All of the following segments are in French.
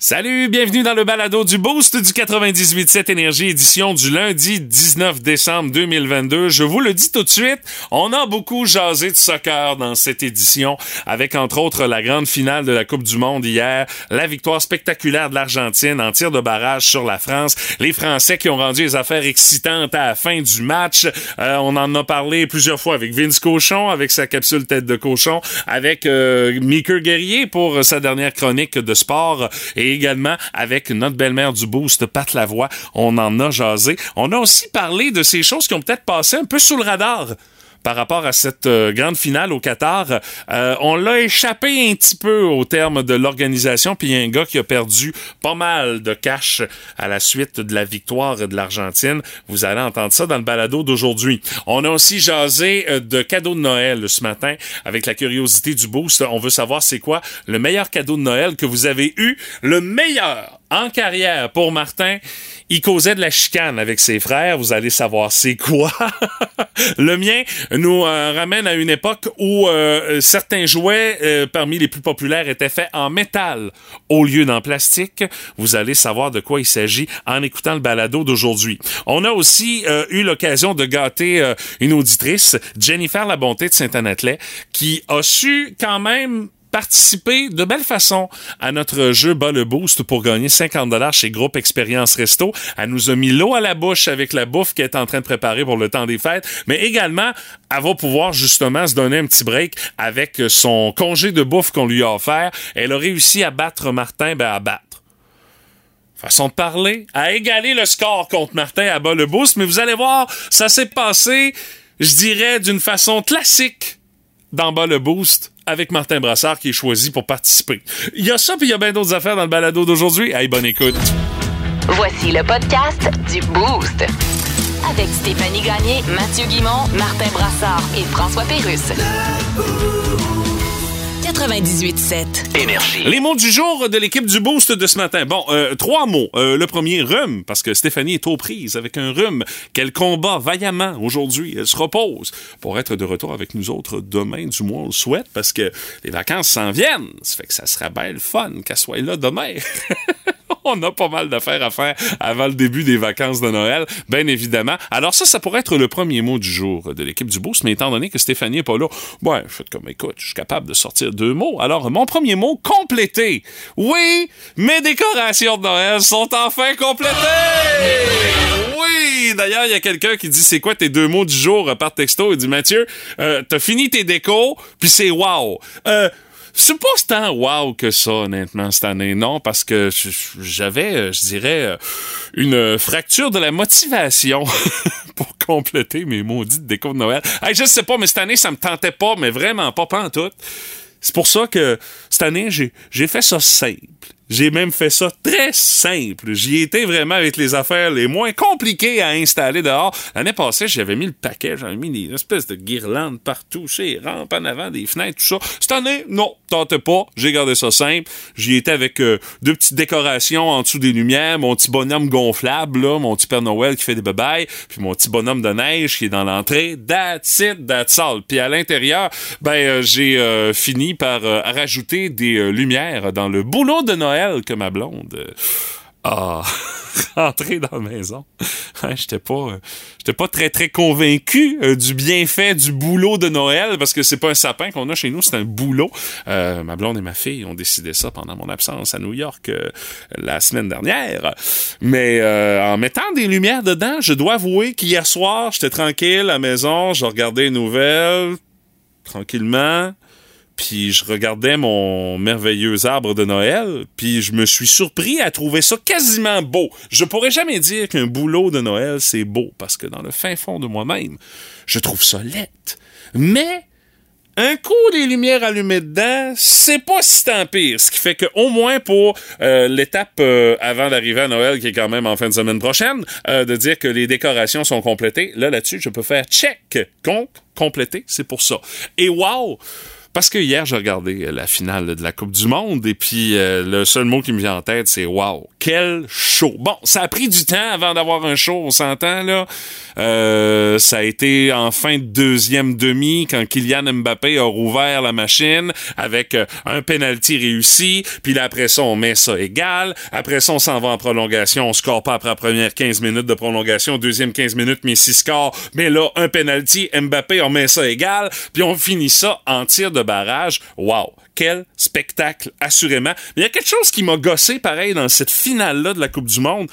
Salut, bienvenue dans le balado du Boost du 98.7 Énergie, édition du lundi 19 décembre 2022. Je vous le dis tout de suite, on a beaucoup jasé de soccer dans cette édition, avec entre autres la grande finale de la Coupe du Monde hier, la victoire spectaculaire de l'Argentine en tir de barrage sur la France, les Français qui ont rendu les affaires excitantes à la fin du match. Euh, on en a parlé plusieurs fois avec Vince Cochon, avec sa capsule tête de cochon, avec euh, Mickey Guerrier pour sa dernière chronique de sport et également avec notre belle-mère du boost, Pat Lavoie. On en a jasé. On a aussi parlé de ces choses qui ont peut-être passé un peu sous le radar par rapport à cette euh, grande finale au Qatar. Euh, on l'a échappé un petit peu au terme de l'organisation, puis il y a un gars qui a perdu pas mal de cash à la suite de la victoire de l'Argentine. Vous allez entendre ça dans le balado d'aujourd'hui. On a aussi jasé euh, de cadeaux de Noël ce matin avec la curiosité du boost. On veut savoir c'est quoi le meilleur cadeau de Noël que vous avez eu, le meilleur en carrière pour Martin. Il causait de la chicane avec ses frères. Vous allez savoir c'est quoi. le mien nous euh, ramène à une époque où euh, certains jouets euh, parmi les plus populaires étaient faits en métal au lieu d'en plastique. Vous allez savoir de quoi il s'agit en écoutant le balado d'aujourd'hui. On a aussi eu l'occasion de gâter une auditrice, Jennifer La Bonté de Saint-Anatelet, qui a su quand même participer de belle façon à notre jeu Bas le Boost pour gagner 50 dollars chez Groupe Expérience Resto. Elle nous a mis l'eau à la bouche avec la bouffe qu'elle est en train de préparer pour le temps des fêtes, mais également, elle va pouvoir justement se donner un petit break avec son congé de bouffe qu'on lui a offert. Elle a réussi à battre Martin, ben à battre façon de parler, à égaler le score contre Martin à bas le boost, mais vous allez voir, ça s'est passé, je dirais, d'une façon classique dans bas le boost avec Martin Brassard qui est choisi pour participer. Il y a ça, puis il y a bien d'autres affaires dans le balado d'aujourd'hui. Hey, bonne écoute. Voici le podcast du Boost. Avec Stéphanie Gagné, Mathieu Guimont, Martin Brassard et François Pérusse. 98.7. Énergie. Les mots du jour de l'équipe du Boost de ce matin. Bon, euh, trois mots. Euh, le premier, rhume, parce que Stéphanie est aux prises avec un rhume qu'elle combat vaillamment aujourd'hui. Elle se repose pour être de retour avec nous autres demain, du moins on le souhaite, parce que les vacances s'en viennent. Ça fait que ça sera belle fun qu'elle soit là demain. on a pas mal d'affaires à faire avant le début des vacances de Noël, bien évidemment. Alors ça, ça pourrait être le premier mot du jour de l'équipe du Boost, mais étant donné que Stéphanie est pas là, ouais, faites comme, écoute, je suis capable de sortir deux mots. Alors, mon premier mot, complété. Oui, mes décorations de Noël sont enfin complétées! Oui! D'ailleurs, il y a quelqu'un qui dit, c'est quoi tes deux mots du jour par texto? Il dit, Mathieu, euh, t'as fini tes décos, puis c'est wow. Euh, c'est pas tant wow que ça, honnêtement, cette année. Non, parce que j'avais, euh, je dirais, euh, une fracture de la motivation pour compléter mes maudites décos de Noël. Hey, je sais pas, mais cette année, ça me tentait pas, mais vraiment pas, pas en tout. C'est pour ça que cette année, j'ai fait ça simple. J'ai même fait ça très simple. J'y étais vraiment avec les affaires les moins compliquées à installer dehors. L'année passée, j'avais mis le paquet, j'avais mis des espèces de guirlandes partout, chez rampes en avant, des fenêtres, tout ça. Cette année, non, tente pas. J'ai gardé ça simple. J'y étais avec euh, deux petites décorations en dessous des lumières, mon petit bonhomme gonflable, là, mon petit Père Noël qui fait des babayes, puis mon petit bonhomme de neige qui est dans l'entrée. That's it, that's all. Puis à l'intérieur, ben euh, j'ai euh, fini par rajouter des lumières dans le boulot de Noël que ma blonde euh, a rentré dans la maison. j'étais pas euh, j'étais pas très très convaincu euh, du bienfait du boulot de Noël parce que c'est pas un sapin qu'on a chez nous, c'est un boulot. ma blonde et ma fille ont décidé ça pendant mon absence à New York la semaine dernière. Mais en mettant des lumières dedans, je dois avouer qu'hier soir, j'étais tranquille à la maison, je regardais les nouvelles tranquillement puis je regardais mon merveilleux arbre de Noël, puis je me suis surpris à trouver ça quasiment beau. Je pourrais jamais dire qu'un boulot de Noël c'est beau, parce que dans le fin fond de moi-même, je trouve ça laid. Mais un coup des lumières allumées dedans, c'est pas si tant pire. Ce qui fait que au moins pour euh, l'étape euh, avant d'arriver à Noël, qui est quand même en fin de semaine prochaine, euh, de dire que les décorations sont complétées, là là-dessus, je peux faire check. Donc, complété, c'est pour ça. Et wow! Parce que hier, j'ai regardé euh, la finale de la Coupe du Monde et puis euh, le seul mot qui me vient en tête, c'est wow, quel show. Bon, ça a pris du temps avant d'avoir un show, on s'entend là. Euh, ça a été en fin de deuxième demi quand Kylian Mbappé a rouvert la machine avec un penalty réussi, puis là après ça on met ça égal, après ça on s'en va en prolongation, on score pas après la première 15 minutes de prolongation, deuxième 15 minutes Messi score, mais là un penalty, Mbappé on met ça égal, puis on finit ça en tir de barrage. Wow! Quel spectacle, assurément. Mais il y a quelque chose qui m'a gossé, pareil, dans cette finale-là de la Coupe du Monde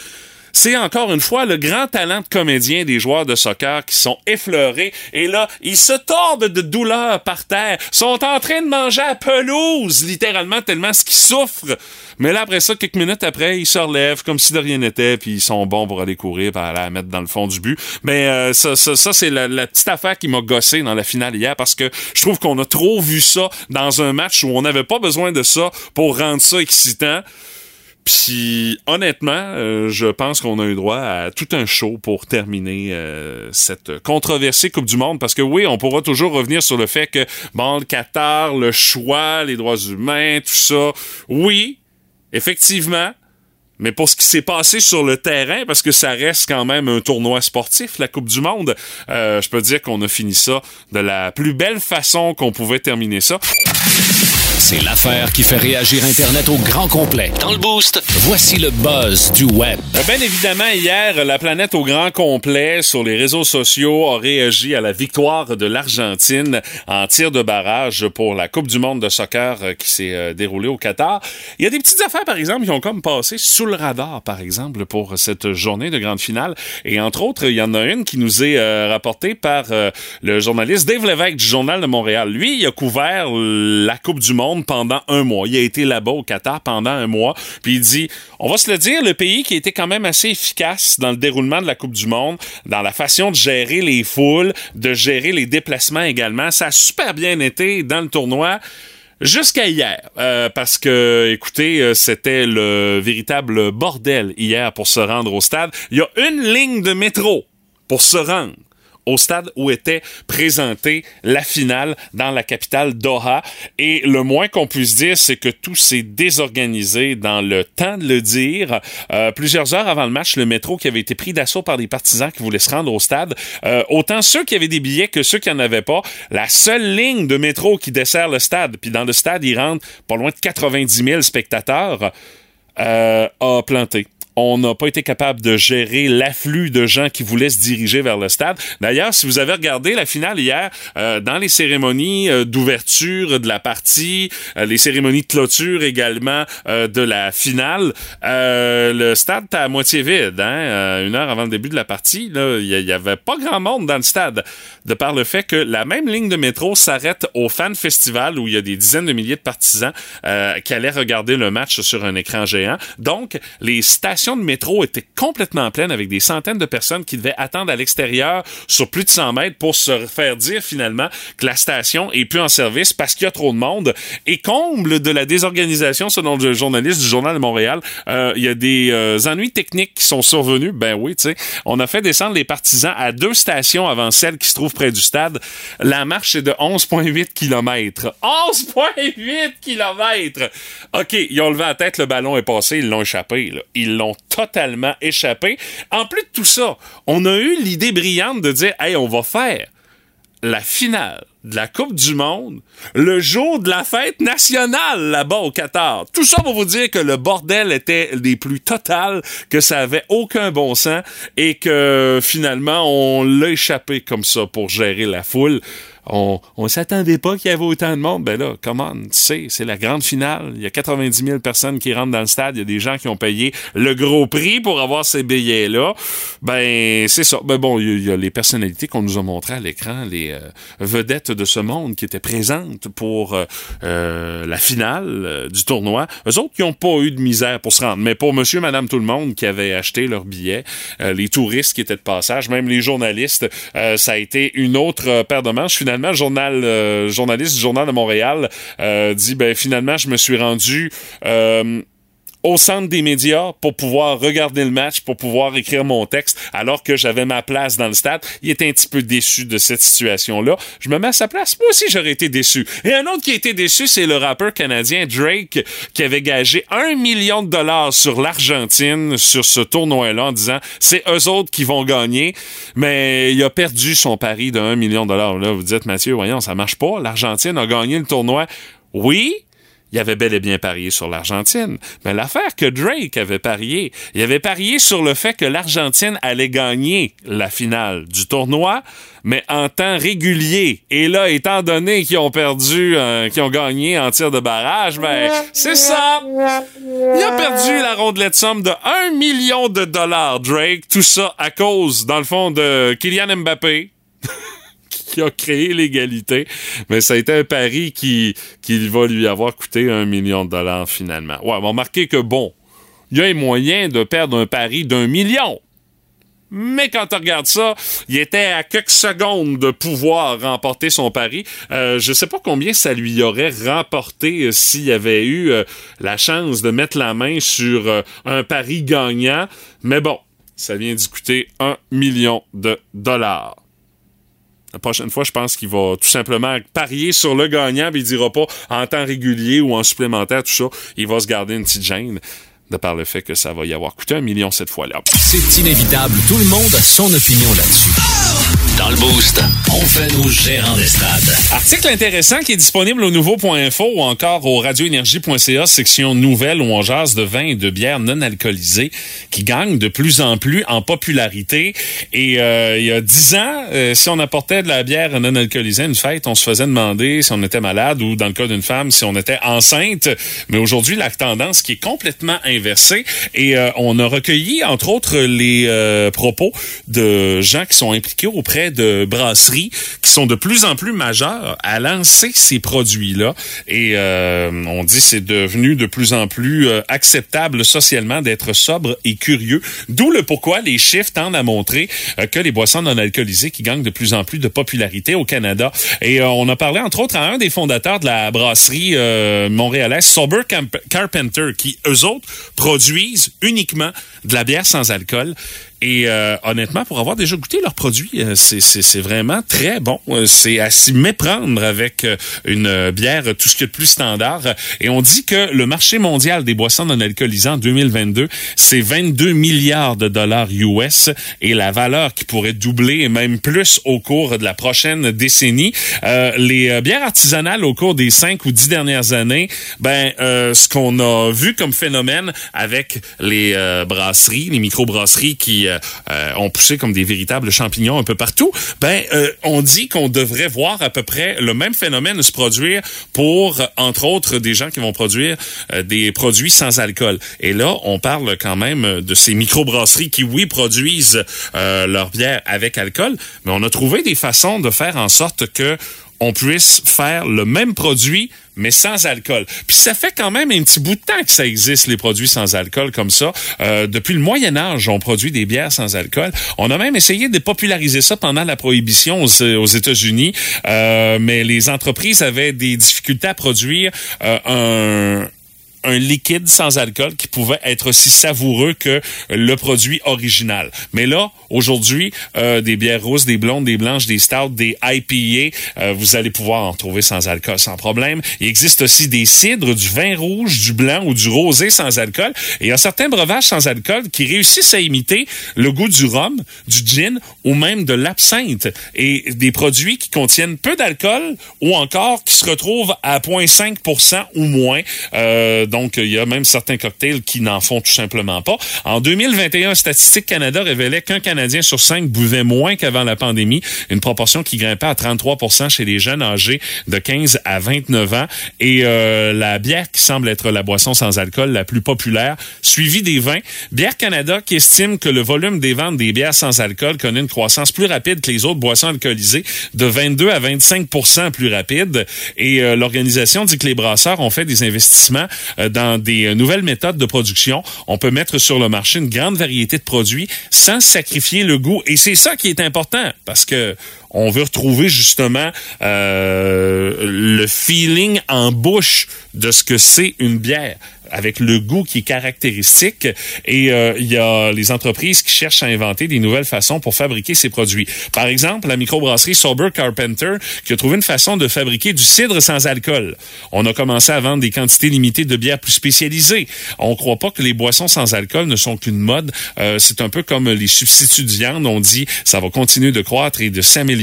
c'est encore une fois le grand talent de comédien des joueurs de soccer qui sont effleurés et là, ils se tordent de douleur par terre, sont en train de manger à pelouse, littéralement, tellement ce qu'ils souffrent. Mais là, après ça, quelques minutes après, ils se relèvent comme si de rien n'était, puis ils sont bons pour aller courir, pour aller mettre dans le fond du but. Mais euh, ça, ça, ça c'est la, la, petite affaire qui m'a gossé dans la finale hier, parce que je trouve qu'on a trop vu ça dans un match où on n'avait pas besoin de ça pour rendre ça excitant. Puis honnêtement, euh, je pense qu'on a eu droit à tout un show pour terminer euh, cette controversée Coupe du Monde parce que oui, on pourra toujours revenir sur le fait que bon, le Qatar, le choix, les droits humains, tout ça. Oui, effectivement, mais pour ce qui s'est passé sur le terrain, parce que ça reste quand même un tournoi sportif, la Coupe du Monde, euh, je peux dire qu'on a fini ça de la plus belle façon qu'on pouvait terminer ça. C'est l'affaire qui fait réagir Internet au grand complet. Dans le boost, voici le buzz du web. Euh, bien évidemment, hier, la planète au grand complet sur les réseaux sociaux a réagi à la victoire de l'Argentine en tir de barrage pour la Coupe du monde de soccer euh, qui s'est déroulée au Qatar. Il y a des petites affaires, par exemple, qui ont comme passé sous le radar, par exemple, pour cette journée de grande finale. Et entre autres, il y en a une qui nous est euh, rapportée par euh, le journaliste Dave Lévesque du Journal de Montréal. Lui, il a couvert la Coupe du Monde pendant un mois. Il a été là-bas au Qatar pendant un mois. Puis il dit, on va se le dire, le pays qui été quand même assez efficace dans le déroulement de la Coupe du Monde, dans la façon de gérer les foules, de gérer les déplacements également. Ça a super bien été dans le tournoi. Jusqu'à hier, euh, parce que, écoutez, euh, c'était le véritable bordel hier pour se rendre au stade. Il y a une ligne de métro pour se rendre au stade où était présentée la finale dans la capitale Doha. Et le moins qu'on puisse dire, c'est que tout s'est désorganisé dans le temps de le dire. Euh, plusieurs heures avant le match, le métro qui avait été pris d'assaut par des partisans qui voulaient se rendre au stade, euh, autant ceux qui avaient des billets que ceux qui n'en avaient pas, la seule ligne de métro qui dessert le stade, puis dans le stade, il rentre pas loin de 90 000 spectateurs, euh, a planté on n'a pas été capable de gérer l'afflux de gens qui voulaient se diriger vers le stade. D'ailleurs, si vous avez regardé la finale hier, euh, dans les cérémonies euh, d'ouverture de la partie, euh, les cérémonies de clôture également de la finale, le stade était à moitié vide. Hein? une heure avant le début de la partie, il y, avait pas grand monde dans le stade, de par le fait que la même ligne de métro s'arrête au Fan Festival où il y a des dizaines de milliers de partisans qui allaient regarder le match sur un écran géant. Donc, les stations de métro était complètement pleine avec des centaines de personnes qui devaient attendre à l'extérieur sur plus de 100 mètres pour se faire dire finalement que la station est plus en service parce qu'il y a trop de monde. Et comble de la désorganisation, selon le journaliste du Journal de Montréal, euh, il y a des euh, ennuis techniques qui sont survenus. Ben oui, tu sais, on a fait descendre les partisans à deux stations avant celle qui se trouve près du stade. La marche est de 11,8 km. 11,8 km! OK, ils ont levé la tête, le ballon est passé, ils l'ont échappé. Là. Ils l'ont totalement échappé. En plus de tout ça, on a eu l'idée brillante de dire, hey, on va faire la finale de la Coupe du Monde le jour de la fête nationale là-bas au Qatar. Tout ça pour vous dire que le bordel était des plus totales, que ça avait aucun bon sens et que finalement on l'a échappé comme ça pour gérer la foule on, on s'attendait pas qu'il y avait autant de monde. Ben là, comment, tu sais, c'est la grande finale. Il y a 90 000 personnes qui rentrent dans le stade. Il y a des gens qui ont payé le gros prix pour avoir ces billets-là. Ben, c'est ça. Ben bon, il y, a les personnalités qu'on nous a montrées à l'écran, les euh, vedettes de ce monde qui étaient présentes pour euh, euh, la finale du tournoi. Eux autres qui n'ont pas eu de misère pour se rendre. Mais pour monsieur, madame, tout le monde qui avait acheté leurs billets, les touristes qui étaient de passage, même les journalistes, ça a été une autre paire de manches. Finalement, finalement, le journal, euh, journaliste du Journal de Montréal euh, dit ben finalement, je me suis rendu euh, au centre des médias pour pouvoir regarder le match, pour pouvoir écrire mon texte, alors que j'avais ma place dans le stade. Il était un petit peu déçu de cette situation-là. Je me mets à sa place. Moi aussi, j'aurais été déçu. Et un autre qui a été déçu, c'est le rappeur canadien Drake, qui avait gagé un million de dollars sur l'Argentine, sur ce tournoi-là, en disant, c'est eux autres qui vont gagner. Mais il a perdu son pari de 1 million de dollars. Là, vous dites, Mathieu, voyons, ça marche pas. L'Argentine a gagné le tournoi. Oui, il avait bel et bien parié sur l'Argentine. Mais l'affaire que Drake avait parié, il avait parié sur le fait que l'Argentine allait gagner la finale du tournoi, mais en temps régulier. Et là, étant donné qu'ils ont perdu, euh, qu'ils ont gagné en tir de barrage, ben, c'est ça. Il a perdu la rondelette somme de 1 million de dollars, Drake. Tout ça à cause, dans le fond, de Kylian Mbappé. qui a créé l'égalité. Mais ça a été un pari qui, qui va lui avoir coûté un million de dollars finalement. Ouais, on va remarquer que bon, il y a un moyen de perdre un pari d'un million. Mais quand on regarde ça, il était à quelques secondes de pouvoir remporter son pari. Euh, je sais pas combien ça lui aurait remporté euh, s'il avait eu euh, la chance de mettre la main sur un pari gagnant. Mais bon, ça vient d'y coûter un million de dollars. La prochaine fois, je pense qu'il va tout simplement parier sur le gagnant, mais il dira pas en temps régulier ou en supplémentaire, tout ça. Il va se garder une petite gêne de par le fait que ça va y avoir coûté un million cette fois-là. C'est inévitable. Tout le monde a son opinion là-dessus. Dans le boost, on fait nos gérants d'estrade. Article intéressant qui est disponible au nouveau.info ou encore au radioénergie.ca, section nouvelles où on jase de vin et de bières non alcoolisées qui gagnent de plus en plus en popularité. Et euh, il y a dix ans, euh, si on apportait de la bière non alcoolisée à une fête, on se faisait demander si on était malade ou dans le cas d'une femme, si on était enceinte. Mais aujourd'hui, la tendance qui est complètement inversée et euh, on a recueilli entre autres les euh, propos de gens qui sont impliqués auprès de brasseries qui sont de plus en plus majeures à lancer ces produits-là. Et euh, on dit c'est devenu de plus en plus euh, acceptable socialement d'être sobre et curieux. D'où le pourquoi les chiffres tendent à montrer euh, que les boissons non alcoolisées qui gagnent de plus en plus de popularité au Canada. Et euh, on a parlé entre autres à un des fondateurs de la brasserie montréalaise, Sober Carpenter, qui eux autres produisent uniquement de la bière sans alcool. Et euh, honnêtement, pour avoir déjà goûté leurs produits, euh, c'est- vraiment très bon. Euh, C'est à s'y méprendre avec euh, une bière tout ce qu'il y de plus standard. Et on dit que le marché mondial des boissons non alcoolisées en 2022, c'est 22 milliards de dollars US et la valeur qui pourrait doubler et même plus au cours de la prochaine décennie. Les bières artisanales au cours des cinq ou dix dernières années, ben euh, ce qu'on a vu comme phénomène avec les brasseries, les microbrasseries qui euh, euh, ont poussé comme des véritables champignons un peu partout, ben euh, on dit qu'on devrait voir à peu près le même phénomène se produire pour entre autres des gens qui vont produire euh, des produits sans alcool. Et là, on parle quand même de ces microbrasseries qui oui produisent leur bière avec alcool, mais on a trouvé des façons de faire en sorte que on puisse faire le même produit mais sans alcool. Puis ça fait quand même un petit bout de temps que ça existe les produits sans alcool comme ça. Euh, depuis le Moyen Âge, on produit des bières sans alcool. On a même essayé de populariser ça pendant la prohibition aux, aux États-Unis, euh, mais les entreprises avaient des difficultés à produire euh, un un liquide sans alcool qui pouvait être aussi savoureux que le produit original. Mais là, aujourd'hui, euh, des bières roses, des blondes, des blanches, des stouts, des IPA, euh, vous allez pouvoir en trouver sans alcool sans problème. Il existe aussi des cidres, du vin rouge, du blanc ou du rosé sans alcool. Et il y a certains breuvages sans alcool qui réussissent à imiter le goût du rhum, du gin ou même de l'absinthe. Et des produits qui contiennent peu d'alcool ou encore qui se retrouvent à 0,5% ou moins. Euh, donc, il y a même certains cocktails qui n'en font tout simplement pas. En 2021, Statistique Canada révélait qu'un Canadien sur cinq buvait moins qu'avant la pandémie, une proportion qui grimpait à 33% chez les jeunes âgés de 15 à 29 ans. Et euh, la bière qui semble être la boisson sans alcool la plus populaire, suivie des vins. Bière Canada qui estime que le volume des ventes des bières sans alcool connaît une croissance plus rapide que les autres boissons alcoolisées, de 22 à 25% plus rapide. Et euh, l'organisation dit que les brasseurs ont fait des investissements euh, dans des euh, nouvelles méthodes de production. On peut mettre sur le marché une grande variété de produits sans sacrifier le goût. Et c'est ça qui est important parce que on veut retrouver justement euh, le feeling en bouche de ce que c'est une bière avec le goût qui est caractéristique. Et euh, il y a les entreprises qui cherchent à inventer des nouvelles façons pour fabriquer ces produits. Par exemple, la microbrasserie Sober Carpenter qui a trouvé une façon de fabriquer du cidre sans alcool. On a commencé à vendre des quantités limitées de bières plus spécialisées. On croit pas que les boissons sans alcool ne sont qu'une mode. Euh, c'est un peu comme les substituts de viande. On dit ça va continuer de croître et de s'améliorer.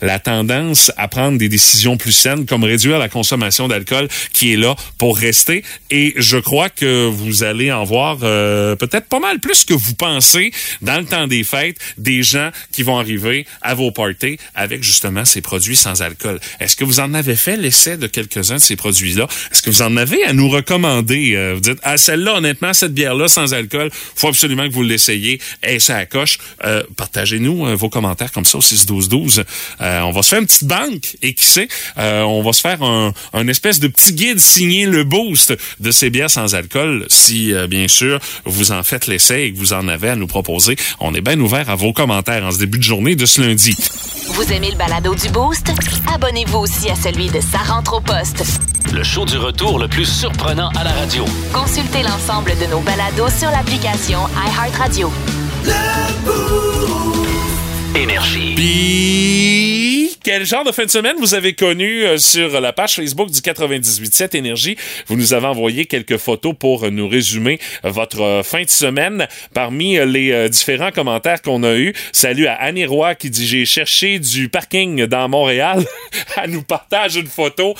La tendance à prendre des décisions plus saines, comme réduire la consommation d'alcool, qui est là pour rester. Et je crois que vous allez en voir euh, peut-être pas mal plus que vous pensez dans le temps des fêtes, des gens qui vont arriver à vos parties avec justement ces produits sans alcool. Est-ce que vous en avez fait l'essai de quelques-uns de ces produits-là? Est-ce que vous en avez à nous recommander? Euh, vous dites, ah, celle-là, honnêtement, cette bière-là sans alcool, faut absolument que vous l'essayiez. Et ça coche. Euh, Partagez-nous vos commentaires comme ça au 6-12-12. on va se faire une petite banque et qui sait, on va se faire un, un espèce de petit guide signé le boost de ces bières sans alcool, si euh, bien sûr vous en faites l'essai et que vous en avez à nous proposer. On est bien ouvert à vos commentaires en ce début de journée de ce lundi. Vous aimez le balado du Boost? Abonnez-vous aussi à celui de Sa rentre au poste. Le show du retour le plus surprenant à la radio. Consultez l'ensemble de nos balados sur l'application iHeartRadio. Énergie. Quel genre de fin de semaine vous avez connu euh, sur la page Facebook du 98.7 Énergie? Vous nous avez envoyé quelques photos pour nous résumer votre euh, fin de semaine. Parmi euh, les différents commentaires qu'on a eus, salut à Annie Roy qui dit J'ai cherché du parking dans Montréal. Elle nous partage une photo.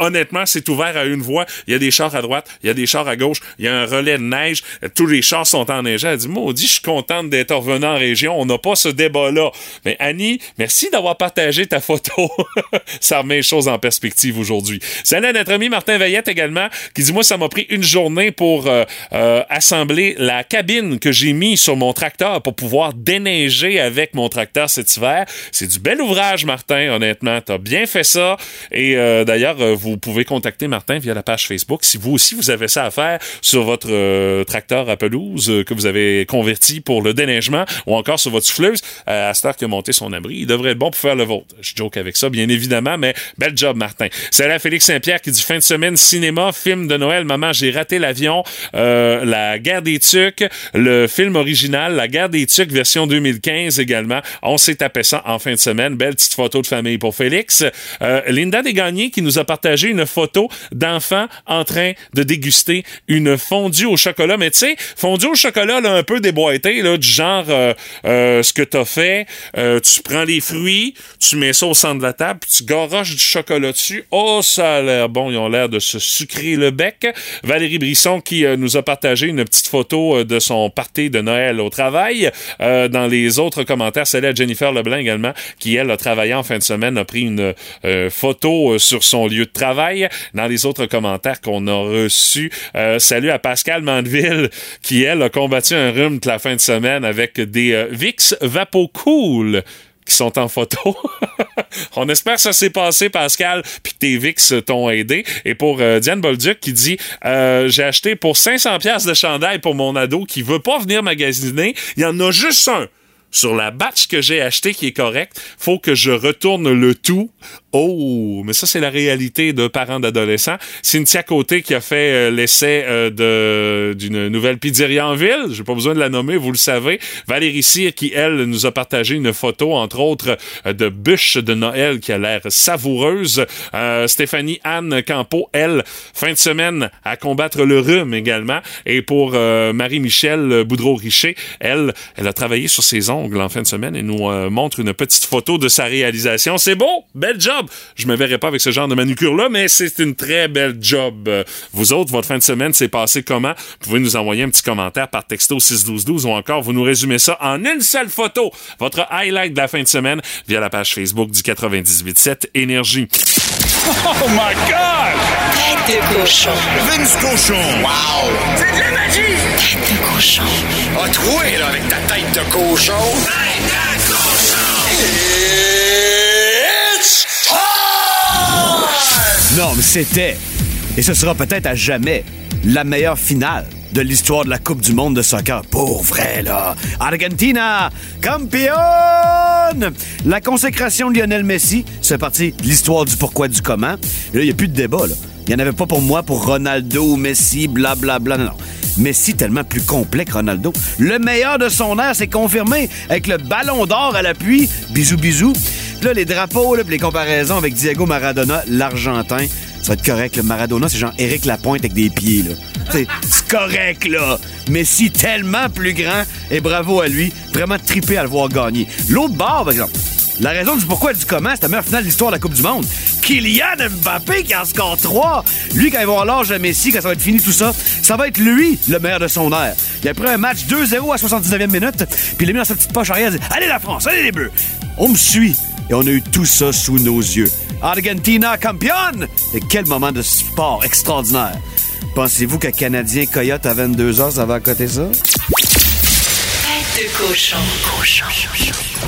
honnêtement, c'est ouvert à une voie. Il y a des chars à droite, il y a des chars à gauche, il y a un relais de neige. Tous les chars sont enneigés. Elle dit Maudit, je suis contente d'être revenu en région. On n'a pas ce débat-là. Mais Annie, merci d'avoir partagé ta photo. ça remet les choses en perspective aujourd'hui. Salut à notre ami Martin Veillette également, qui dit, moi, ça m'a pris une journée pour euh, euh, assembler la cabine que j'ai mis sur mon tracteur pour pouvoir déneiger avec mon tracteur cet hiver. C'est du bel ouvrage, Martin, honnêtement. T'as bien fait ça. Et euh, d'ailleurs, vous pouvez contacter Martin via la page Facebook si vous aussi vous avez ça à faire sur votre tracteur à pelouse que vous avez converti pour le déneigement ou encore sur votre souffleuse. à cette heure que monter son abri. Il devrait être bon pour faire le vôtre. Joke avec ça, bien évidemment, mais bel job, Martin. C'est là Félix Saint-Pierre qui dit fin de semaine, cinéma, film de Noël, maman, j'ai raté l'avion, euh, La guerre des tucs, le film original, La guerre des tucs, version 2015 également. On s'est tapé ça en fin de semaine. Belle petite photo de famille pour Félix. Euh, Linda Desgagnés qui nous a partagé une photo d'enfants en train de déguster une fondue au chocolat. Mais tu sais, fondue au chocolat, là, un peu déboîté, là, du genre euh, euh ce que t'as fait, euh, tu prends les fruits, tu mets au centre de la table, tu garoches du chocolat dessus. Oh, ça a l'air bon. Ils ont l'air de se sucrer le bec. Valérie Brisson qui euh, nous a partagé une petite photo euh, de son party de Noël au travail. dans les autres commentaires, c'est à Jennifer Leblanc également, qui, elle, a travaillé en fin de semaine, a pris une photo sur son lieu de travail. Dans les autres commentaires qu'on a reçus, salut à Pascal Mandeville, qui, elle, a combattu un rhume de la fin de semaine avec des Vicks Vapo Cool qui sont en photo. On espère que ça s'est passé, Pascal, puis tes VIX t'ont aidé. Et pour euh, Diane Bolduc qui dit euh, J'ai acheté pour 500$ pièces de chandail pour mon ado qui veut pas venir magasiner. Il y en a juste un sur la batch que j'ai acheté qui est correct. Faut que je retourne le tout Oh, mais ça, c'est la réalité de parents d'adolescents. Cynthia Côté qui a fait euh, l'essai euh, d'une nouvelle pizzeria en ville. J'ai pas besoin de la nommer, vous le savez. Valérie Cyr qui, elle, nous a partagé une photo, entre autres, euh, de bûche de Noël qui a l'air savoureuse. Stéphanie Anne Campo, elle, fin de semaine, à combattre le rhume également. Et pour Marie-Michel Boudreau-Richer, elle, elle a travaillé sur ses ongles en fin de semaine et nous montre une petite photo de sa réalisation. C'est beau! Bel job! Je me verrai pas avec ce genre de manucure-là, mais c'est une très belle job. Vous autres, votre fin de semaine s'est passé comment? Vous pouvez nous envoyer un petit commentaire par texto 61212 ou encore vous nous résumez ça en une seule photo. Votre highlight de la fin de semaine via la page Facebook du 987 Énergie. Oh my God! Tête de cochon. Vince cochon. Wow! C'est de la magie! Tête de cochon. A troué, là, avec ta tête de cochon. Tête de cochon! Non, mais c'était, et ce sera peut-être à jamais, la meilleure finale de l'histoire de la Coupe du monde de soccer. Pour vrai, là. Argentina, campion! La consécration de Lionel Messi, c'est parti de l'histoire du pourquoi du comment. Là, il n'y a plus de débat, là. Il n'y en avait pas pour moi, pour Ronaldo, Messi, blablabla. Non, non. Messi tellement plus complet que Ronaldo. Le meilleur de son ère, c'est confirmé avec le ballon d'or à l'appui. Bisous, bisous. Puis là, les drapeaux, là, puis les comparaisons avec Diego Maradona, l'Argentin. Ça va être correct. Le Maradona, c'est genre Eric Lapointe avec des pieds. là. C'est correct, là. Messi, tellement plus grand. Et bravo à lui. Vraiment trippé à le voir gagner. L'autre bord, par exemple. La raison du pourquoi et du comment, c'est la meilleure finale de l'histoire de la Coupe du Monde. Kylian Mbappé qui en score 3. Lui, quand il va avoir l'âge de Messi, quand ça va être fini tout ça, ça va être lui, le meilleur de son ère. Il a pris un match 2-0 à 79e minute, puis il l'a mis dans sa petite poche arrière. Il a dit, Allez la France, allez les Bleus. On me suit. Et on a eu tout ça sous nos yeux. Argentina campione! Et quel moment de sport extraordinaire. Pensez-vous qu'un Canadien Coyote à 22h, ça va à côté ça? Tête de cochon.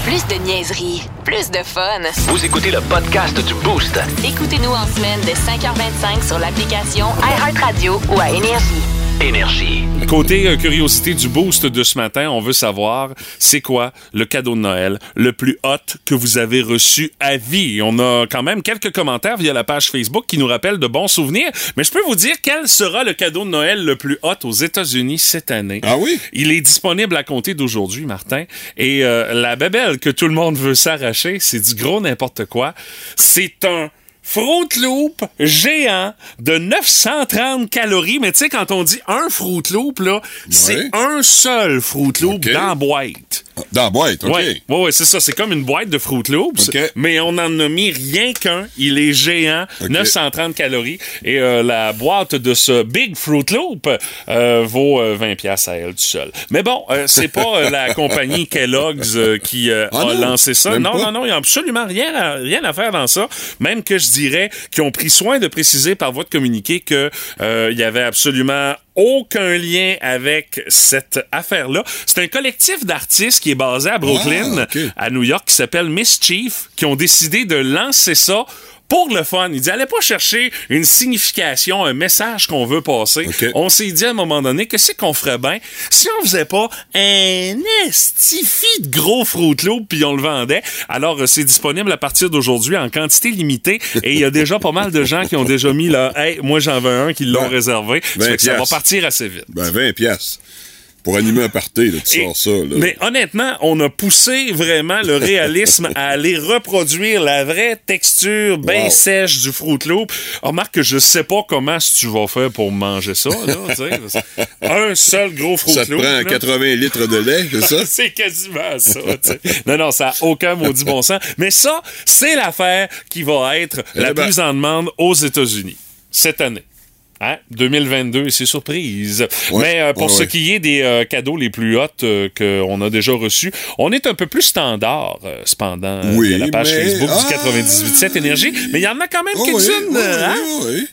Plus de niaiserie, plus de fun. Vous écoutez le podcast du Boost. Écoutez-nous en semaine de 5h25 sur l'application iHeartRadio ou à Énergie. Énergie. Côté euh, curiosité du boost de ce matin, on veut savoir c'est quoi le cadeau de Noël le plus hot que vous avez reçu à vie? On a quand même quelques commentaires via la page Facebook qui nous rappellent de bons souvenirs, mais je peux vous dire quel sera le cadeau de Noël le plus hot aux États-Unis cette année. Ah oui? Il est disponible à compter d'aujourd'hui, Martin. Et euh, la bébelle que tout le monde veut s'arracher, c'est du gros n'importe quoi. C'est un Fruit Loop géant de 930 calories. Mais tu sais, quand on dit un Fruit Loop, là, c'est un seul Fruit Loop dans la boîte. Dans la boîte, OK. Ouais, ouais, ouais, c'est ça. C'est comme une boîte de Fruit Loops, mais on en a mis rien qu'un. Il est géant, Ok. 930 calories. Et euh, la boîte de ce Big Fruit Loop euh, vaut euh, 20 pièces à elle tout seul. Mais bon, euh, c'est pas euh, la compagnie Kellogg's euh, qui euh, Ah a non? lancé ça. Non, pas? non, non, il n'y a absolument rien à, rien à faire dans ça. Même que je dirais qu'ils ont pris soin de préciser par voie de communiqué que euh, il y avait absolument aucun lien avec cette affaire-là. C'est un collectif d'artistes qui est basé à Brooklyn, Ah, à New York, qui s'appelle Mischief, qui ont décidé de lancer ça pour le fun. Ils disaient, allez pas chercher une signification, un message qu'on veut passer. On s'est dit à un moment donné que c'est qu'on ferait bien si on faisait pas un estifi de gros Fruit Loop puis on le vendait. Alors, euh, c'est disponible à partir d'aujourd'hui en quantité limitée et il y a déjà pas mal de gens qui ont déjà mis là, hey, moi j'en veux un, qui l'ont Ouais. réservé. Ça 20 fait que ça va partir assez vite. Ben, 20 piastres. Pour animer un party, là, tu Et- sors ça. Là. Mais honnêtement, on a poussé vraiment le réalisme à aller reproduire la vraie texture bien Wow. sèche du Fruit Loop. Remarque que je sais pas comment tu vas faire pour manger ça. Là, un seul gros Fruit ça te Loop. prend là. 80 litres de lait, c'est ça? C'est quasiment ça. Non, non, ça n'a aucun maudit bon sens. Mais ça, c'est l'affaire qui va être la Eh ben. plus en demande aux États-Unis cette année. Hein? 2022, c'est surprise. Ouais, Mais euh, pour ouais, ce ouais. qui est des euh, cadeaux les plus hot euh, qu'on a déjà reçus, on est un peu plus standard, cependant, Oui, la page mais- Facebook ah! du 98.7 Énergie. Mais il y en a quand même Oh quelques-unes hein,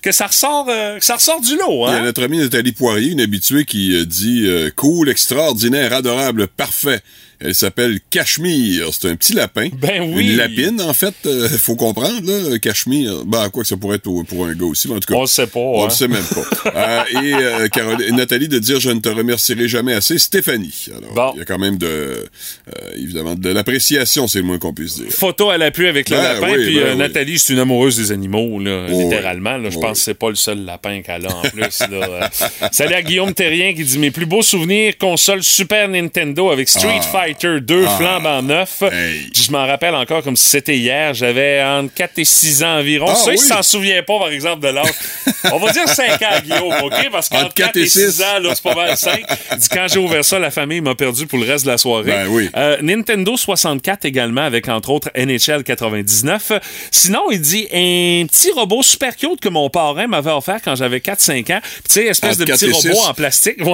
que, ça ressort, que ça ressort du lot. Il y a Hein? notre amie Nathalie Poirier, une habituée, qui dit cool, extraordinaire, adorable, parfait. Elle s'appelle Cachemire. C'est un petit lapin. Ben oui. Une lapine, en fait. euh, faut comprendre, là. Cachemire. Ben, quoi que ça pourrait être pour un gars aussi. Mais en tout cas. On le sait pas, On hein. le sait même pas. Euh, et euh, Caroline- Nathalie de dire je ne te remercierai jamais assez. Stéphanie. Alors, Bon. il y a quand même de, évidemment, de l'appréciation, c'est le moins qu'on puisse dire. photo à l'appui avec le Ben lapin. oui, puis ben oui. Nathalie, c'est une amoureuse des animaux, là, Oh, littéralement. là. je pense que c'est pas le seul lapin qu'elle a en plus. là. Salut à Guillaume Terrien qui dit Mes plus beaux souvenirs, console Super Nintendo avec Street Ah. Fighter 2 flambant neuf. Hey. Je m'en rappelle encore comme si c'était hier. J'avais entre 4 et 6 ans environ. Ah, ça, il oui. s'en souvient pas, par exemple, de l'âge. On va dire 5 ans, Guillaume, OK? Parce qu'entre Entre 4 quatre et et 6 six. ans, là, c'est pas mal 5. Il dit Quand j'ai ouvert ça, la famille m'a perdu pour le reste de la soirée. Ben oui. Euh, Nintendo 64 également, avec entre autres NHL 99. Sinon, il dit un petit robot super cute que mon parrain m'avait offert quand j'avais 4-5 ans. Tu sais, espèce Entre de petit et robot en plastique. Ouais.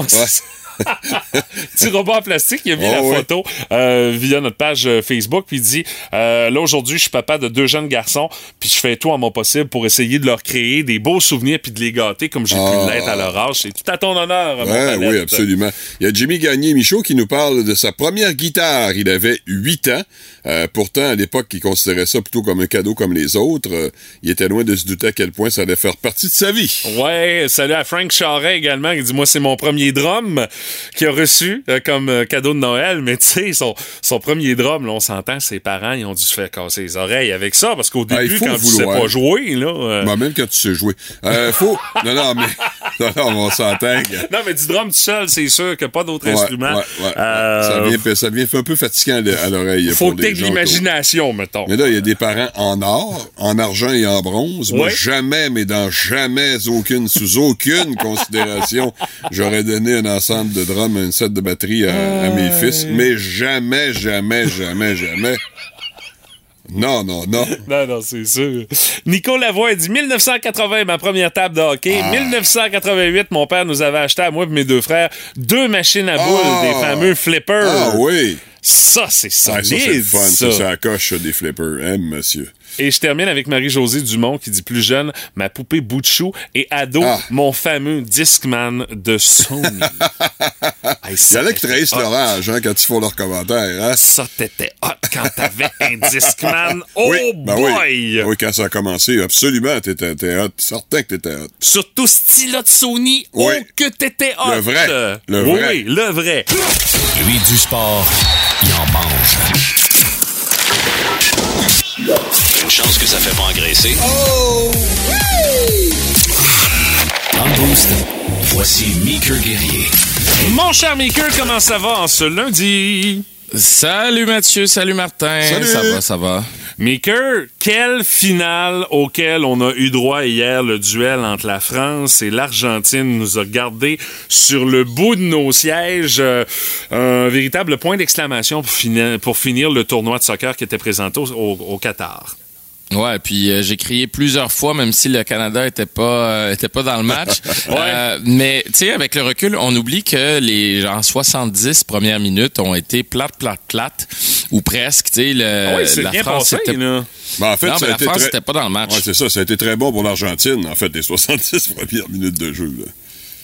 petit robot en plastique, il a mis Oh, la oui. photo euh, via notre page euh, Facebook, puis il dit euh, là aujourd'hui je suis papa de deux jeunes garçons, puis je fais tout en mon possible pour essayer de leur créer des beaux souvenirs puis de les gâter comme j'ai Ah. pu l'être à leur âge. C'est tout à ton honneur. Palette. oui, absolument. Il y a Jimmy Gagné Michaud qui nous parle de sa première guitare. Il avait 8 ans. Euh, pourtant, à l'époque, il considérait ça plutôt comme un cadeau comme les autres. Euh, il était loin de se douter à quel point ça allait faire partie de sa vie. Ouais, salut à Frank Charret également qui dit moi c'est mon premier drum. Qu'il a reçu euh, comme euh, cadeau de Noël, mais tu sais, son, son premier drum, là, on s'entend, ses parents, ils ont dû se faire casser les oreilles avec ça, parce qu'au Ah, début, quand tu sais vouloir. pas jouer, là... euh, Bah, même quand tu sais jouer. Euh, faut. Non, non, mais. Non, non, on s'entend. Non, mais du drum tout seul, c'est sûr que pas d'autres Ouais, instruments. ouais, ouais. Euh, Ça, vient, ça devient un peu fatigant à l'oreille. faut que t'aies de l'imagination, mettons. Mais là, il y a des parents en or, en argent et en bronze. Moi, jamais, mais dans jamais aucune, sous aucune considération, j'aurais donné un ensemble de drums, un set de batterie à, à mes fils. Mais jamais, jamais, jamais, jamais. Non, non, non. Non, non, c'est sûr. Nico Lavoie dit 1980, ma première table de hockey. Ah. 1988, mon père nous avait acheté à moi et mes deux frères deux machines à boules, Ah. des fameux flippers. Ah oui. Ça, c'est Ah, solide. ça, c'est fun. Ça, ça. coche des flippers. Hein, monsieur. Et je termine avec Marie-Josée Dumont qui dit plus jeune, ma poupée bout de chou et ado, Ah. mon fameux Discman de Sony. Hey, Il y en a qui trahissent hot. l'orage hein, quand ils font leurs commentaires. Hein? Ça, t'étais hot quand t'avais un Discman. Oh oui, ben boy! oui. Oui, quand ça a commencé, absolument, t'étais t'étais hot. Certain que t'étais hot. Surtout style de Sony, Oui. oh que t'étais hot! Le vrai. Le oui, vrai. Oui, le vrai. Lui du sport, il en mange. Une chance que ça fait pas engraisser. Dans le boost, voici Meeker Guerrier. Mon cher Maker, comment ça va en ce lundi? Salut Mathieu, salut Martin. Salut. Ça va, ça va? Maker, quelle finale auquel on a eu droit hier, le duel entre la France et l'Argentine nous a gardé sur le bout de nos sièges. Euh, un véritable point d'exclamation pour, finir- pour finir le tournoi de soccer qui était présenté au, au- au Qatar. Ouais, puis euh, j'ai crié plusieurs fois, même si le Canada était pas euh, était pas dans le match. Euh, mais tu sais, avec le recul, on oublie que les genre 70 premières minutes ont été plates, plates, plates, ou presque. Tu sais, c'est la bien France passé, était là. Ben, en fait, non, ça mais a la été France très... n'était pas dans le match. Ouais, c'est ça. Ça a été très bon pour l'Argentine, en fait, les 70 premières minutes de jeu. Là.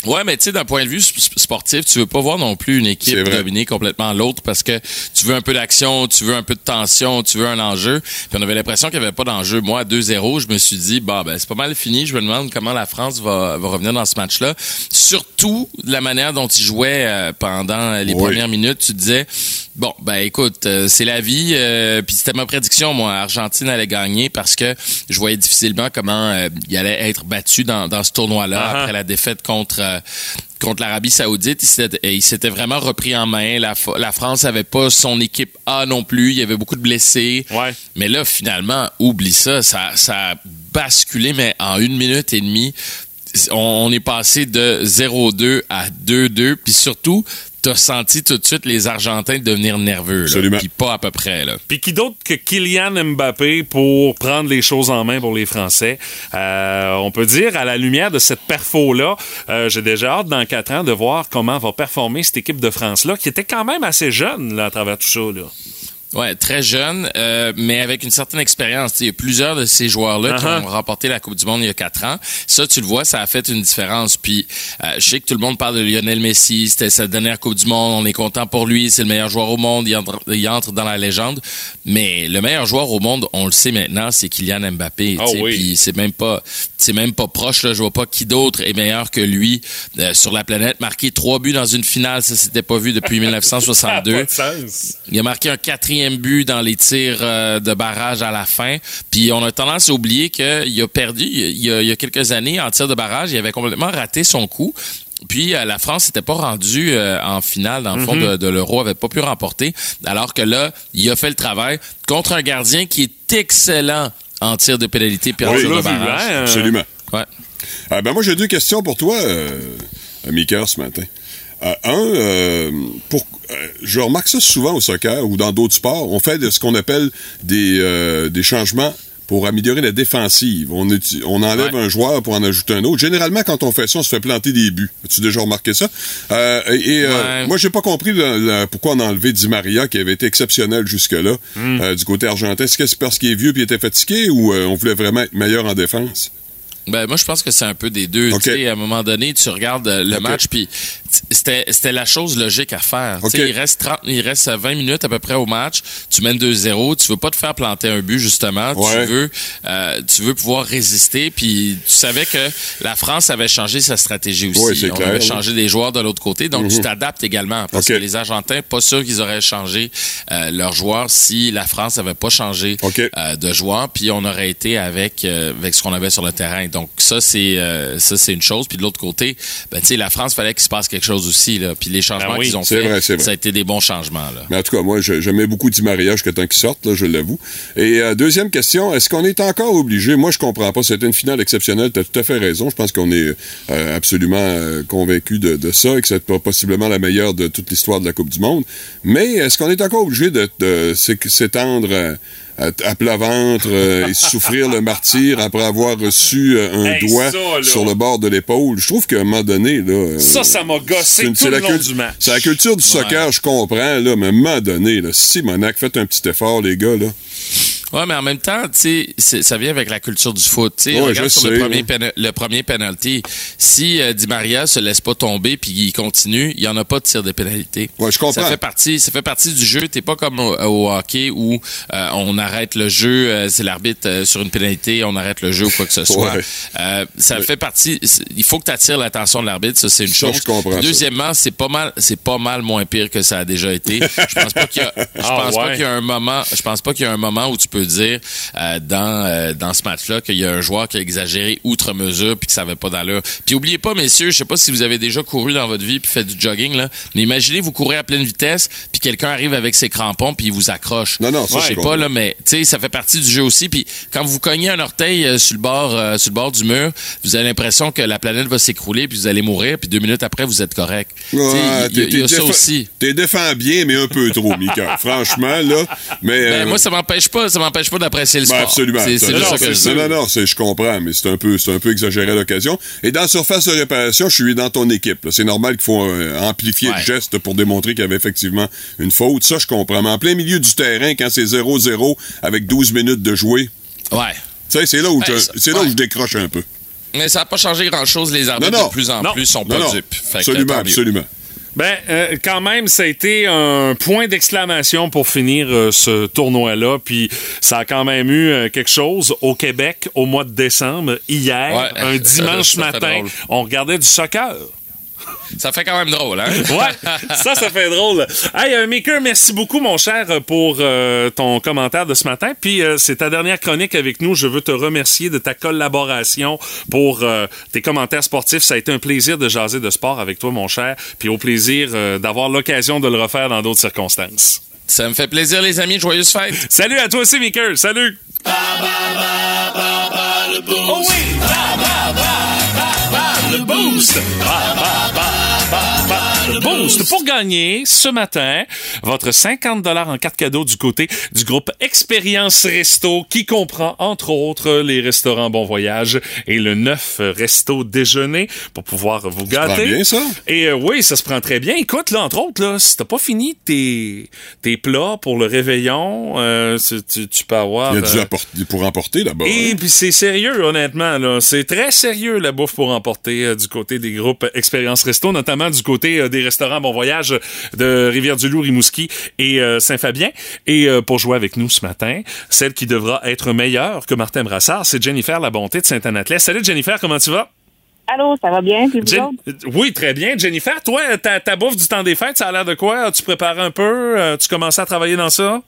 Ouais, mais tu sais, d'un point de vue sp- sportif, tu veux pas voir non plus une équipe dominer complètement l'autre parce que tu veux un peu d'action, tu veux un peu de tension, tu veux un enjeu. Puis on avait l'impression qu'il n'y avait pas d'enjeu. Moi, à 2-0, je me suis dit, bah, ben, c'est pas mal fini. Je me demande comment la France va, va revenir dans ce match-là. Surtout de la manière dont ils jouaient euh, pendant les Oui. premières minutes. Tu disais, bon, ben, écoute, euh, c'est la vie. euh, puis c'était ma prédiction, moi. Argentine allait gagner parce que je voyais difficilement comment euh, il allait être battu dans, dans ce tournoi-là Ah ah. après la défaite contre euh, contre l'Arabie Saoudite. Il s'était, vraiment repris en main. La, la France avait pas son équipe A non plus. Il y avait beaucoup de blessés. Ouais. Mais là, finalement, oublie ça. Ça, ça a basculé, mais en une minute et demie, on, on est passé de 0-2 à 2-2. Puis surtout, t'as senti tout de suite les Argentins devenir nerveux. là. Absolument. Puis pas à peu près. Là. Puis qui d'autre que Kylian Mbappé pour prendre les choses en main pour les Français? Euh, on peut dire, à la lumière de cette perfo-là, euh, j'ai déjà hâte dans quatre ans de voir comment va performer cette équipe de France-là, qui était quand même assez jeune là, à travers tout ça. Là. Ouais, très jeune, euh, mais avec une certaine expérience. Il y a plusieurs de ces joueurs-là qui Uh-huh. ont remporté la Coupe du Monde il y a quatre ans. Ça, tu le vois, ça a fait une différence. Puis, euh, je sais que tout le monde parle de Lionel Messi. C'était sa dernière Coupe du Monde. On est content pour lui. C'est le meilleur joueur au monde. Il entre, il entre dans la légende. Mais le meilleur joueur au monde, on le sait maintenant, c'est Kylian Mbappé. Ah oui. Puis c'est même pas, c'est même pas proche. Là. Je vois pas qui d'autre est meilleur que lui euh, sur la planète. Marquer trois buts dans une finale, ça s'était pas vu depuis 1962. Pas de sens. Il a marqué un quatrième but dans les tirs euh, de barrage à la fin. Puis on a tendance à oublier qu'il a perdu il y a, il y a quelques années en tir de barrage. Il avait complètement raté son coup. Puis euh, la France n'était pas rendue euh, en finale, dans le fond, de, de l'Euro, avait pas pu remporter. Alors que là, il a fait le travail contre un gardien qui est excellent en tir de pénalité puis en Oui, tir de vu, barrage. hein? Absolument. Ouais. Ben moi, j'ai deux questions pour toi, euh, Mika, ce matin. Euh, un, euh, pour, euh, je remarque ça souvent au soccer ou dans d'autres sports. On fait de ce qu'on appelle des, des changements pour améliorer la défensive. On, on enlève Ouais. un joueur pour en ajouter un autre. Généralement, quand on fait ça, on se fait planter des buts. As-tu déjà remarqué ça? Euh, et et, euh, moi, j'ai pas compris pourquoi on a enlevé Di Maria, qui avait été exceptionnel jusque-là, Hmm. euh, du côté argentin. Est-ce que c'est parce qu'il est vieux et était fatigué ou on voulait vraiment être meilleur en défense? Ben moi je pense que c'est un peu des deux. Ok. Tu sais, à un moment donné, tu regardes le match puis c'était c'était la chose logique à faire. Tu Ok. sais, Il reste 30, il reste 20 minutes à peu près au match. Tu mènes 2-0. Tu veux pas te faire planter un but justement. Ouais. Tu veux euh, tu veux pouvoir résister. Puis tu savais que la France avait changé sa stratégie aussi. Ouais, On clair, avait oui. changé des joueurs de l'autre côté. Donc tu t'adaptes également parce que les Argentins pas sûr qu'ils auraient changé euh, leurs joueurs si la France avait pas changé euh, de joueurs. Puis on aurait été avec euh, avec ce qu'on avait sur le terrain. Donc ça c'est euh, ça c'est une chose. Puis de l'autre côté, ben tu sais la France fallait qu'il se passe quelque chose aussi là. Puis les changements Ben oui, qu'ils ont c'est fait, vrai, c'est vrai. ça a été des bons changements là. Mais en tout cas, moi, j'aimais beaucoup Di Maria jusqu'à temps qu'il sorte, là, je l'avoue. Et euh, deuxième question, est-ce qu'on est encore obligé? Moi, je comprends pas. C'était une finale exceptionnelle. Tu as tout à fait raison. Je pense qu'on est euh, absolument euh, convaincu de, de ça et que c'est pas possiblement la meilleure de toute l'histoire de la Coupe du Monde. Mais est-ce qu'on est encore obligé de, de s'é- s'étendre euh, à, à plat ventre euh, et souffrir le martyr après avoir reçu euh, un Hey, doigt ça, sur le bord de l'épaule? Je trouve qu'à un moment donné, là... euh, Ça, ça m'a gossé une- tout le la long du match. C'est la culture du soccer, je comprends, là, mais à un moment donné, là, Simonac, faites un petit effort, les gars, là. Ouais, mais en même temps, tu sais, ça vient avec la culture du foot. Tu sais, Ouais, regarde sur le premier, ouais. le premier penalty. Si euh, Di Maria se laisse pas tomber puis il continue, il y en a pas de tir de pénalité. Ouais, je comprends. Ça fait partie, ça fait partie du jeu. T'es pas comme au, au hockey où euh, on arrête le jeu, euh, c'est l'arbitre euh, sur une pénalité, on arrête le jeu ou quoi que ce soit. Ouais. Euh, ça fait partie. Il faut que tu attires l'attention de l'arbitre, ça c'est une Ça, chose. je comprends. Deuxièmement, c'est pas mal, c'est pas mal moins pire que ça a déjà été. Je pense pas qu'il y a, je Ah, pense pas ouais. qu'il y a un moment, je pense pas qu'il y a un moment où tu peux dire euh, dans euh, dans ce match-là qu'il y a un joueur qui a exagéré outre mesure puis que ça avait pas d'allure. Puis oubliez pas messieurs, je sais pas si vous avez déjà couru dans votre vie puis fait du jogging là, mais imaginez vous courez à pleine vitesse puis quelqu'un arrive avec ses crampons puis il vous accroche. Non, non, ça, je sais pas là, mais tu sais ça fait partie du jeu aussi. Puis quand vous cognez un orteil euh, sur le bord euh, sur le bord du mur, vous avez l'impression que la planète va s'écrouler puis vous allez mourir puis deux minutes après vous êtes correct. Tu sais, Ouais, il y il y, a ça aussi. T'es défend bien, mais un peu trop, Mika. Franchement, là. Mais, Ben, euh, moi, ça m'empêche pas, ça m'empêche pas d'apprécier le ben, sport. absolument. C'est c'est Non, non, ça que je non, non, non, c'est- je comprends, mais c'est un peu, c'est un peu exagéré à l'occasion. Et dans Surface de réparation, je suis dans ton équipe. là. C'est normal qu'il faut euh, amplifier Ouais. le geste pour démontrer qu'il y avait effectivement une faute. Ça, je comprends. Mais en plein milieu du terrain, quand c'est 0-0 avec 12 minutes de jouer, Ouais. tu sais, c'est là où, je, ça- c'est là où je décroche un peu. Mais ça n'a pas changé grand-chose. Les arbitres, Non, non. de plus en Non. plus, sont pas dupes. Absolument, absolument. Ben, euh, quand même, ça a été un point d'exclamation pour finir euh, ce tournoi-là. Puis ça a quand même eu euh, quelque chose au Québec au mois de décembre, hier, Ouais. un dimanche matin. On regardait du soccer. Ça fait quand même drôle, hein? Ouais, ça, ça fait drôle. Hey, euh, Maker, merci beaucoup, mon cher, pour euh, ton commentaire de ce matin. Puis, euh, c'est ta dernière chronique avec nous. Je veux te remercier de ta collaboration pour euh, tes commentaires sportifs. Ça a été un plaisir de jaser de sport avec toi, mon cher. Puis, au plaisir euh, d'avoir l'occasion de le refaire dans d'autres circonstances. Ça me fait plaisir, les amis. Joyeuses fêtes! Salut à toi aussi, Maker. Salut! Oh oui! Le boost! ba, ba. Le boost! Pour gagner ce matin, votre 50 en carte cadeau du côté du groupe Expérience Resto qui comprend entre autres les restaurants Bon Voyage et le neuf Resto Déjeuner pour pouvoir vous prend gâter. bien, ça? Et euh, oui, ça se prend très bien. Écoute, là, entre autres, là, si t'as pas fini tes, tes plats pour le réveillon, euh, tu, peux avoir... Il y a du euh, pour emporter là-bas. et hein. puis c'est sérieux, honnêtement. là. C'est très sérieux, la bouffe pour emporter du côté des groupes Expérience Resto, notamment du côté des restaurants Bon Voyage de Rivière-du-Loup, Rimouski et euh, Saint-Fabien. Et euh, pour jouer avec nous ce matin, celle qui devra être meilleure que Martin Brassard, c'est Jennifer La Bonté de Saint-Anatlet. Salut Jennifer, comment tu vas? Allô, ça va bien? Puis vous Jen- autres? Oui, très bien. Jennifer, toi, ta, ta bouffe du temps des fêtes, ça a l'air de quoi? Tu prépares un peu? Euh, Tu commences à travailler dans ça?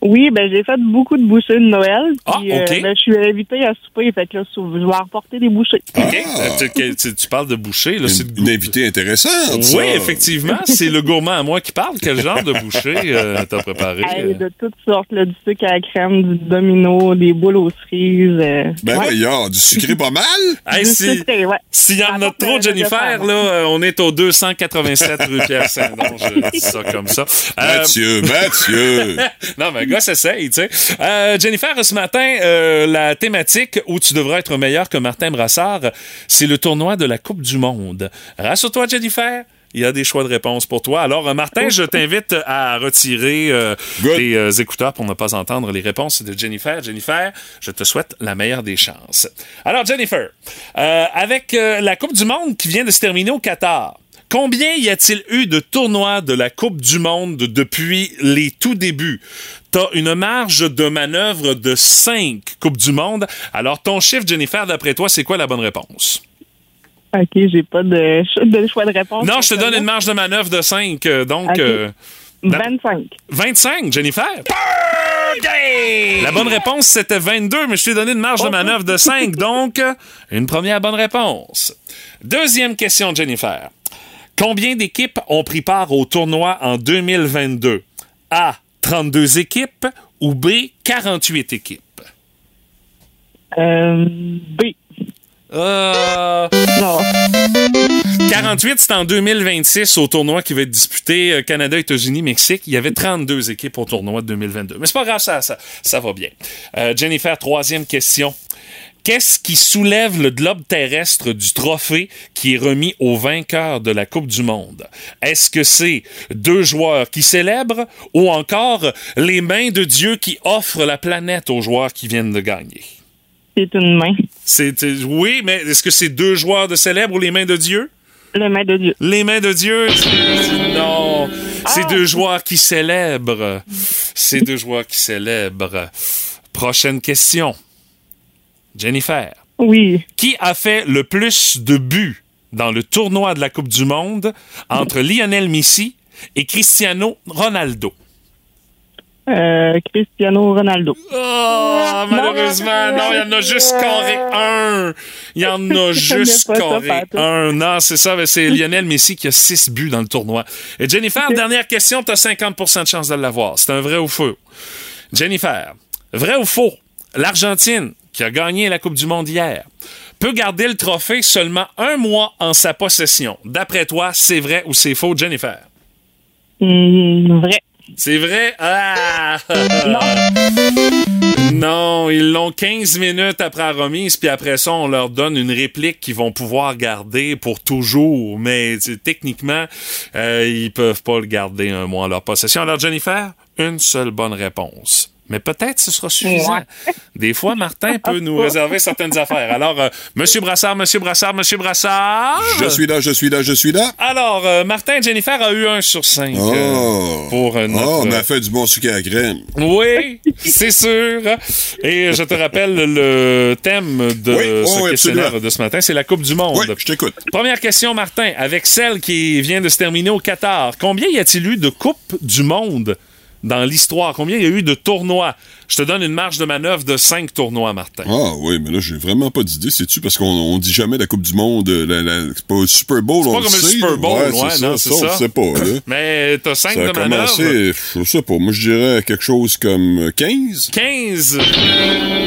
Oui, ben j'ai fait beaucoup de bouchées de Noël. Ah, puis, ok. ben, je suis invitée à souper, fait que là, je vais emporter des bouchées. OK? Euh, tu, que- tu- tu parles de boucher, là. c'est Une, une invitée intéressante. Oui, ça. effectivement, c'est le gourmand à moi qui parle. Quel genre de boucher euh, t'as préparé? Hey, de toutes sortes, là, du sucre à la crème, du domino, des boules aux cerises. euh, Ben ouais. voyons, du sucré pas mal. Hey, si- ouais. S'il y en a trop, Jennifer, là, euh, on est au 287 rue Pierre-Saint-Don. Je dis ça comme ça. Euh, Mathieu, Mathieu. non, mais gars, s'essaye, tu sais. Euh, Jennifer, ce matin, euh, la thématique où tu devras être meilleur que Martin Brassard, c'est le tournoi de la Coupe du Monde. Rassure-toi, Jennifer. Il y a des choix de réponse pour toi. Alors, euh, Martin, je t'invite à retirer euh, tes euh, écouteurs pour ne pas entendre les réponses de Jennifer. Jennifer, je te souhaite la meilleure des chances. Alors, Jennifer, euh, avec la Coupe du Monde qui vient de se terminer au Qatar, Combien y a-t-il eu de tournois de la Coupe du Monde depuis les tout débuts? T'as une marge de manœuvre de 5 Coupes du Monde. Alors, ton chiffre, Jennifer, d'après toi, c'est quoi la bonne réponse? OK, j'ai pas de, ch- de choix de réponse. Non, je te donne une marge de manœuvre de 5. donc, Ok. euh, 25. 25, Jennifer? La bonne réponse, c'était 22, mais je t'ai donné une marge de manœuvre de 5. Donc, euh, une première bonne réponse. Deuxième question, Jennifer. Combien d'équipes ont pris part au tournoi en 2022? A. 32 équipes ou B. 48 équipes? Euh, B. Euh, Non. 48, c'est en 2026 au tournoi qui va être disputé euh, Canada, États-Unis, Mexique. Il y avait 32 équipes au tournoi de 2022. Mais c'est pas grave, ça, ça, ça va bien. Euh, Jennifer, troisième question. Qu'est-ce qui soulève le globe terrestre du trophée qui est remis au vainqueur de la Coupe du Monde? Est-ce que c'est deux joueurs qui célèbrent ou encore les mains de Dieu qui offrent la planète aux joueurs qui viennent de gagner? C'est une main. C'est, oui, mais est-ce que c'est deux joueurs de célèbres ou les mains de Dieu? Le main de Dieu. Les mains de Dieu? Non. C'est deux joueurs qui célèbrent. C'est deux joueurs qui célèbrent. Prochaine question. Jennifer. Oui. Qui a fait le plus de buts dans le tournoi de la Coupe du Monde entre Lionel Messi et Cristiano Ronaldo? Euh, Cristiano Ronaldo. Oh, malheureusement, non, il y en a juste carré un. Il y en a juste carré un. Non, c'est ça, c'est Lionel Messi qui a six buts dans le tournoi. Et Jennifer, dernière question, tu as 50% de chance de l'avoir. C'est un vrai ou faux? Jennifer, vrai ou faux? L'Argentine, qui a gagné la Coupe du Monde hier, peut garder le trophée seulement un mois en sa possession. D'après toi, c'est vrai ou c'est faux, Jennifer? Hum, vrai. C'est vrai? Ah! Non, ils l'ont 15 minutes après la remise, puis après ça, on leur donne une réplique qu'ils vont pouvoir garder pour toujours. Mais techniquement, euh, ils peuvent pas le garder un mois en leur possession. Alors, Jennifer, une seule bonne réponse. Mais peut-être ce sera suffisant. Des fois, Martin peut nous réserver certaines affaires. Alors, euh, Monsieur Brassard, Monsieur Brassard, Monsieur Brassard. Je suis là, je suis là, je suis là. Alors, euh, Martin Jennifer a eu un sur cinq. euh, Oh, pour euh, oh notre, on a fait du bon sucre à la crème. oui, c'est sûr. Et je te rappelle le thème de Oui, ce oh, questionnaire absolument. de ce matin, c'est la Coupe du Monde. Oui, je t'écoute. Première question, Martin. Avec celle qui vient de se terminer au Qatar, combien y a-t-il eu de Coupes du Monde? Dans l'histoire? Combien il y a eu de tournois? Je te donne une marge de manœuvre de cinq tournois, Martin. Ah oui, mais là, j'ai vraiment pas d'idée. C'est-tu parce qu'on on dit jamais la Coupe du Monde, la, la- c'est pas le Super Bowl, C'est on pas le comme le sait. Super Bowl, ouais, ouais, c'est non, ça, c'est ça, on ça. le sait pas, là. Mais t'as cinq Ça de a manœuvre. commencé, je sais pas, moi je dirais quelque chose comme 15. 15.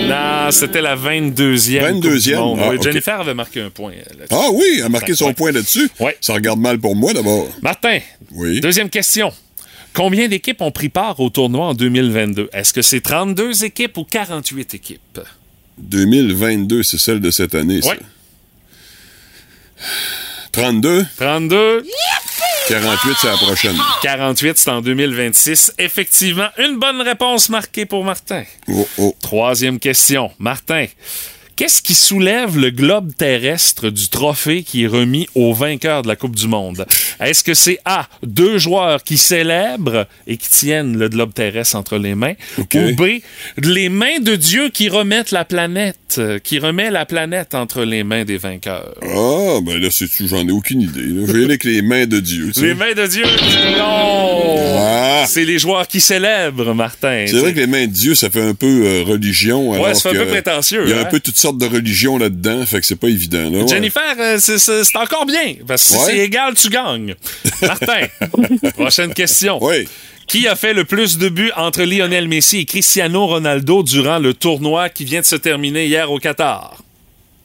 Non, c'était la 22e. 22e? Coupe du. Ah, Oui. Jennifer avait marqué un point euh, là-dessus. Ah oui, elle a marqué son point là-dessus. Ouais. Ça regarde mal pour moi d'abord. Martin, Oui. deuxième question. Combien d'équipes ont pris part au tournoi en 2022? Est-ce que c'est 32 équipes ou 48 équipes? 2022, c'est celle de cette année, ça. Oui. 32, 32, 48, c'est la prochaine. 48, c'est en 2026. Effectivement, une bonne réponse marquée pour Martin. Oh, oh. Troisième question. Martin, qu'est-ce qui soulève le globe terrestre du trophée qui est remis au vainqueur de la Coupe du Monde? Est-ce que c'est A, deux joueurs qui célèbrent et qui tiennent le globe terrestre entre les mains? Ou B, les mains de Dieu qui remettent la planète, euh, qui remet la planète entre les mains des vainqueurs? Ah, ben là, c'est-tu, j'en ai aucune idée. Je vais avec les mains de Dieu. Les mains de Dieu? Non! Ah! C'est les joueurs qui célèbrent, Martin. C'est vrai que les mains de Dieu, ça fait un peu euh, religion. alors ça fait un peu prétentieux, Il y a hein? un peu toutes sortes de religions là-dedans, fait que c'est pas évident. Là, ouais. Jennifer, euh, c'est- encore bien. Parce que si Ouais. c'est égal, tu gagnes. Martin, prochaine question. Oui. Qui a fait le plus de buts entre Lionel Messi et Cristiano Ronaldo durant le tournoi qui vient de se terminer hier au Qatar?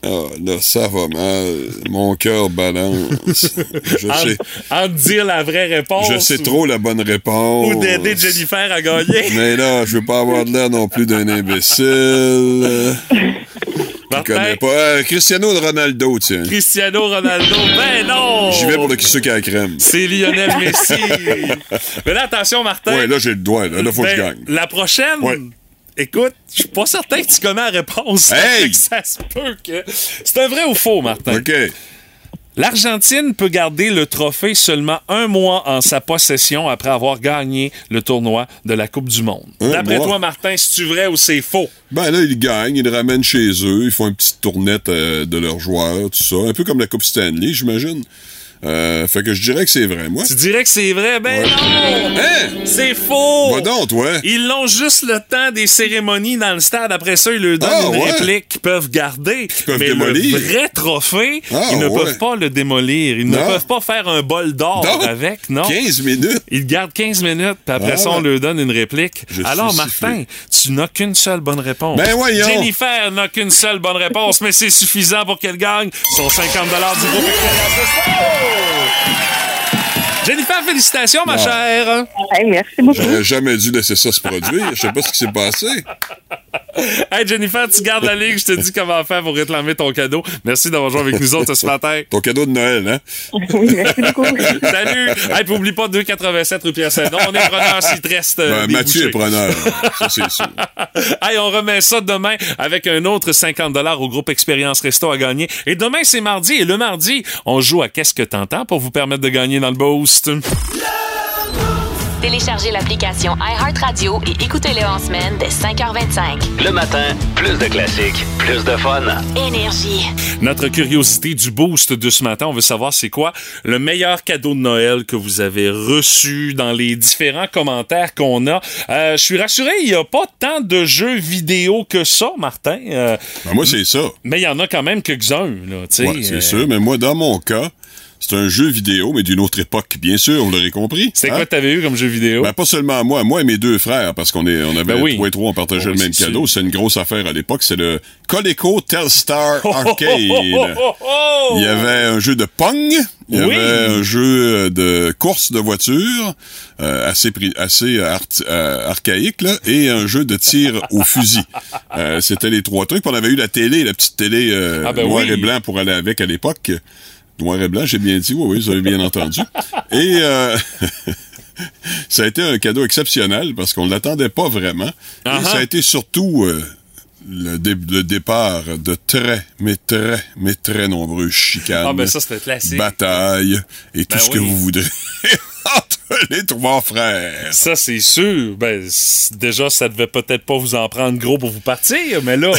Ah, là, ça va mal. Mon cœur balance. Je En, sais, en dire la vraie réponse. je sais ou- trop la bonne réponse. Ou d'aider Jennifer à gagner. Mais là, je veux pas avoir de l'air non plus d'un imbécile. qui Martin, connaît pas. Euh, Cristiano Ronaldo, tiens. Cristiano Ronaldo. Ben non! J'y vais pour le sucre à la crème. C'est Lionel Messi. Mais là, attention, Martin. Ouais, là, j'ai le doigt. Là, là faut que je Ben, gagne. La prochaine, Ouais. écoute, je suis pas certain que tu connais la réponse. Hey! Ça se peut que. C'est un vrai ou faux, Martin? OK. L'Argentine peut garder le trophée seulement un mois en sa possession après avoir gagné le tournoi de la Coupe du Monde. D'après toi, Martin, c'est-tu vrai ou c'est faux? Ben là, ils gagnent, ils le ramènent chez eux, ils font une petite tournette euh, de leurs joueurs, tout ça. Un peu comme la Coupe Stanley, j'imagine. Euh, fait que je dirais que c'est vrai, moi. Tu dirais que c'est vrai? Ben Ouais. non! Hein? C'est faux! Va donc, toi. Ils l'ont juste le temps des cérémonies dans le stade. Après ça, ils leur donnent Ah, une ouais. réplique qu'ils peuvent garder. peuvent Mais démolir. le vrai trophée, Ah, ils ne ouais. peuvent pas le démolir. Ils ne peuvent pas faire un bol d'or avec, non? 15 minutes. Ils gardent 15 minutes, puis après Ah, ça, on leur donne une réplique. Je Alors, Martin, sifflé. tu n'as qu'une seule bonne réponse. Ben voyons. Jennifer n'a qu'une seule bonne réponse, mais c'est suffisant pour qu'elle gagne son 50 du groupe Expérience Resto. Jennifer, félicitations, ma chère. Hey, merci beaucoup. J'aurais jamais dû laisser ça se produire. Je sais pas ce qui s'est passé. Hey Jennifer, tu gardes la ligne, je te dis comment faire pour réclamer ton cadeau. Merci d'avoir joué avec nous autres ce matin. Ton cadeau de Noël, hein? Oui, merci beaucoup. Salut! Hey, puis oublie pas 287 rue Pierre Saint-Don. On est preneur s'il te reste euh, Ben, Mathieu est preneur. Ça, c'est sûr. Hey, on remet ça demain avec un autre 50 au groupe Expérience Resto à gagner. Et demain, c'est mardi. Et le mardi, on joue à Qu'est-ce que t'entends pour vous permettre de gagner dans le Téléchargez l'application iHeartRadio et écoutez-le en semaine dès 5h25. Le matin, plus de classiques, plus de fun. Énergie. Notre curiosité du boost de ce matin, on veut savoir c'est quoi le meilleur cadeau de Noël que vous avez reçu dans les différents commentaires qu'on a. Euh, je suis rassuré, il n'y a pas tant de jeux vidéo que ça, Martin. Euh, Ben, moi, c'est ça. mais il y en a quand même quelques-uns. là, tu sais. Ouais, c'est Euh, sûr. Mais moi, dans mon cas, c'est un jeu vidéo, mais d'une autre époque, bien sûr, vous l'aurez compris. C'est Hein? quoi que t'avais eu comme jeu vidéo? Ben, pas seulement moi, moi et mes deux frères, parce qu'on est, on avait Ben oui. trois et trois, on partageait Oh, le même cadeau. C'est une grosse affaire à l'époque. C'est le Coleco Telstar Arcade. Oh, oh, oh! Il y avait un jeu de Pong. Il y Oui. avait un jeu de course de voiture, euh, assez, assez euh, archaïque, là, et un jeu de tir au fusil. Euh, C'était les trois trucs. On avait eu la télé, la petite télé euh, Ah, ben noir et blanc pour aller avec à l'époque. Noir et blanc, j'ai bien dit, oui, oui, vous avez bien entendu. Et euh, ça a été un cadeau exceptionnel parce qu'on ne l'attendait pas vraiment. Et ça a été surtout euh, le, dé- le départ de très, mais très, mais très nombreuses chicanes, Ah, ben ça, c'était classique. batailles et tout Ben ce que vous voudrez entre les trois frères. Ça, c'est sûr. Ben, déjà, ça devait peut-être pas vous en prendre gros pour vous partir, mais là, hey,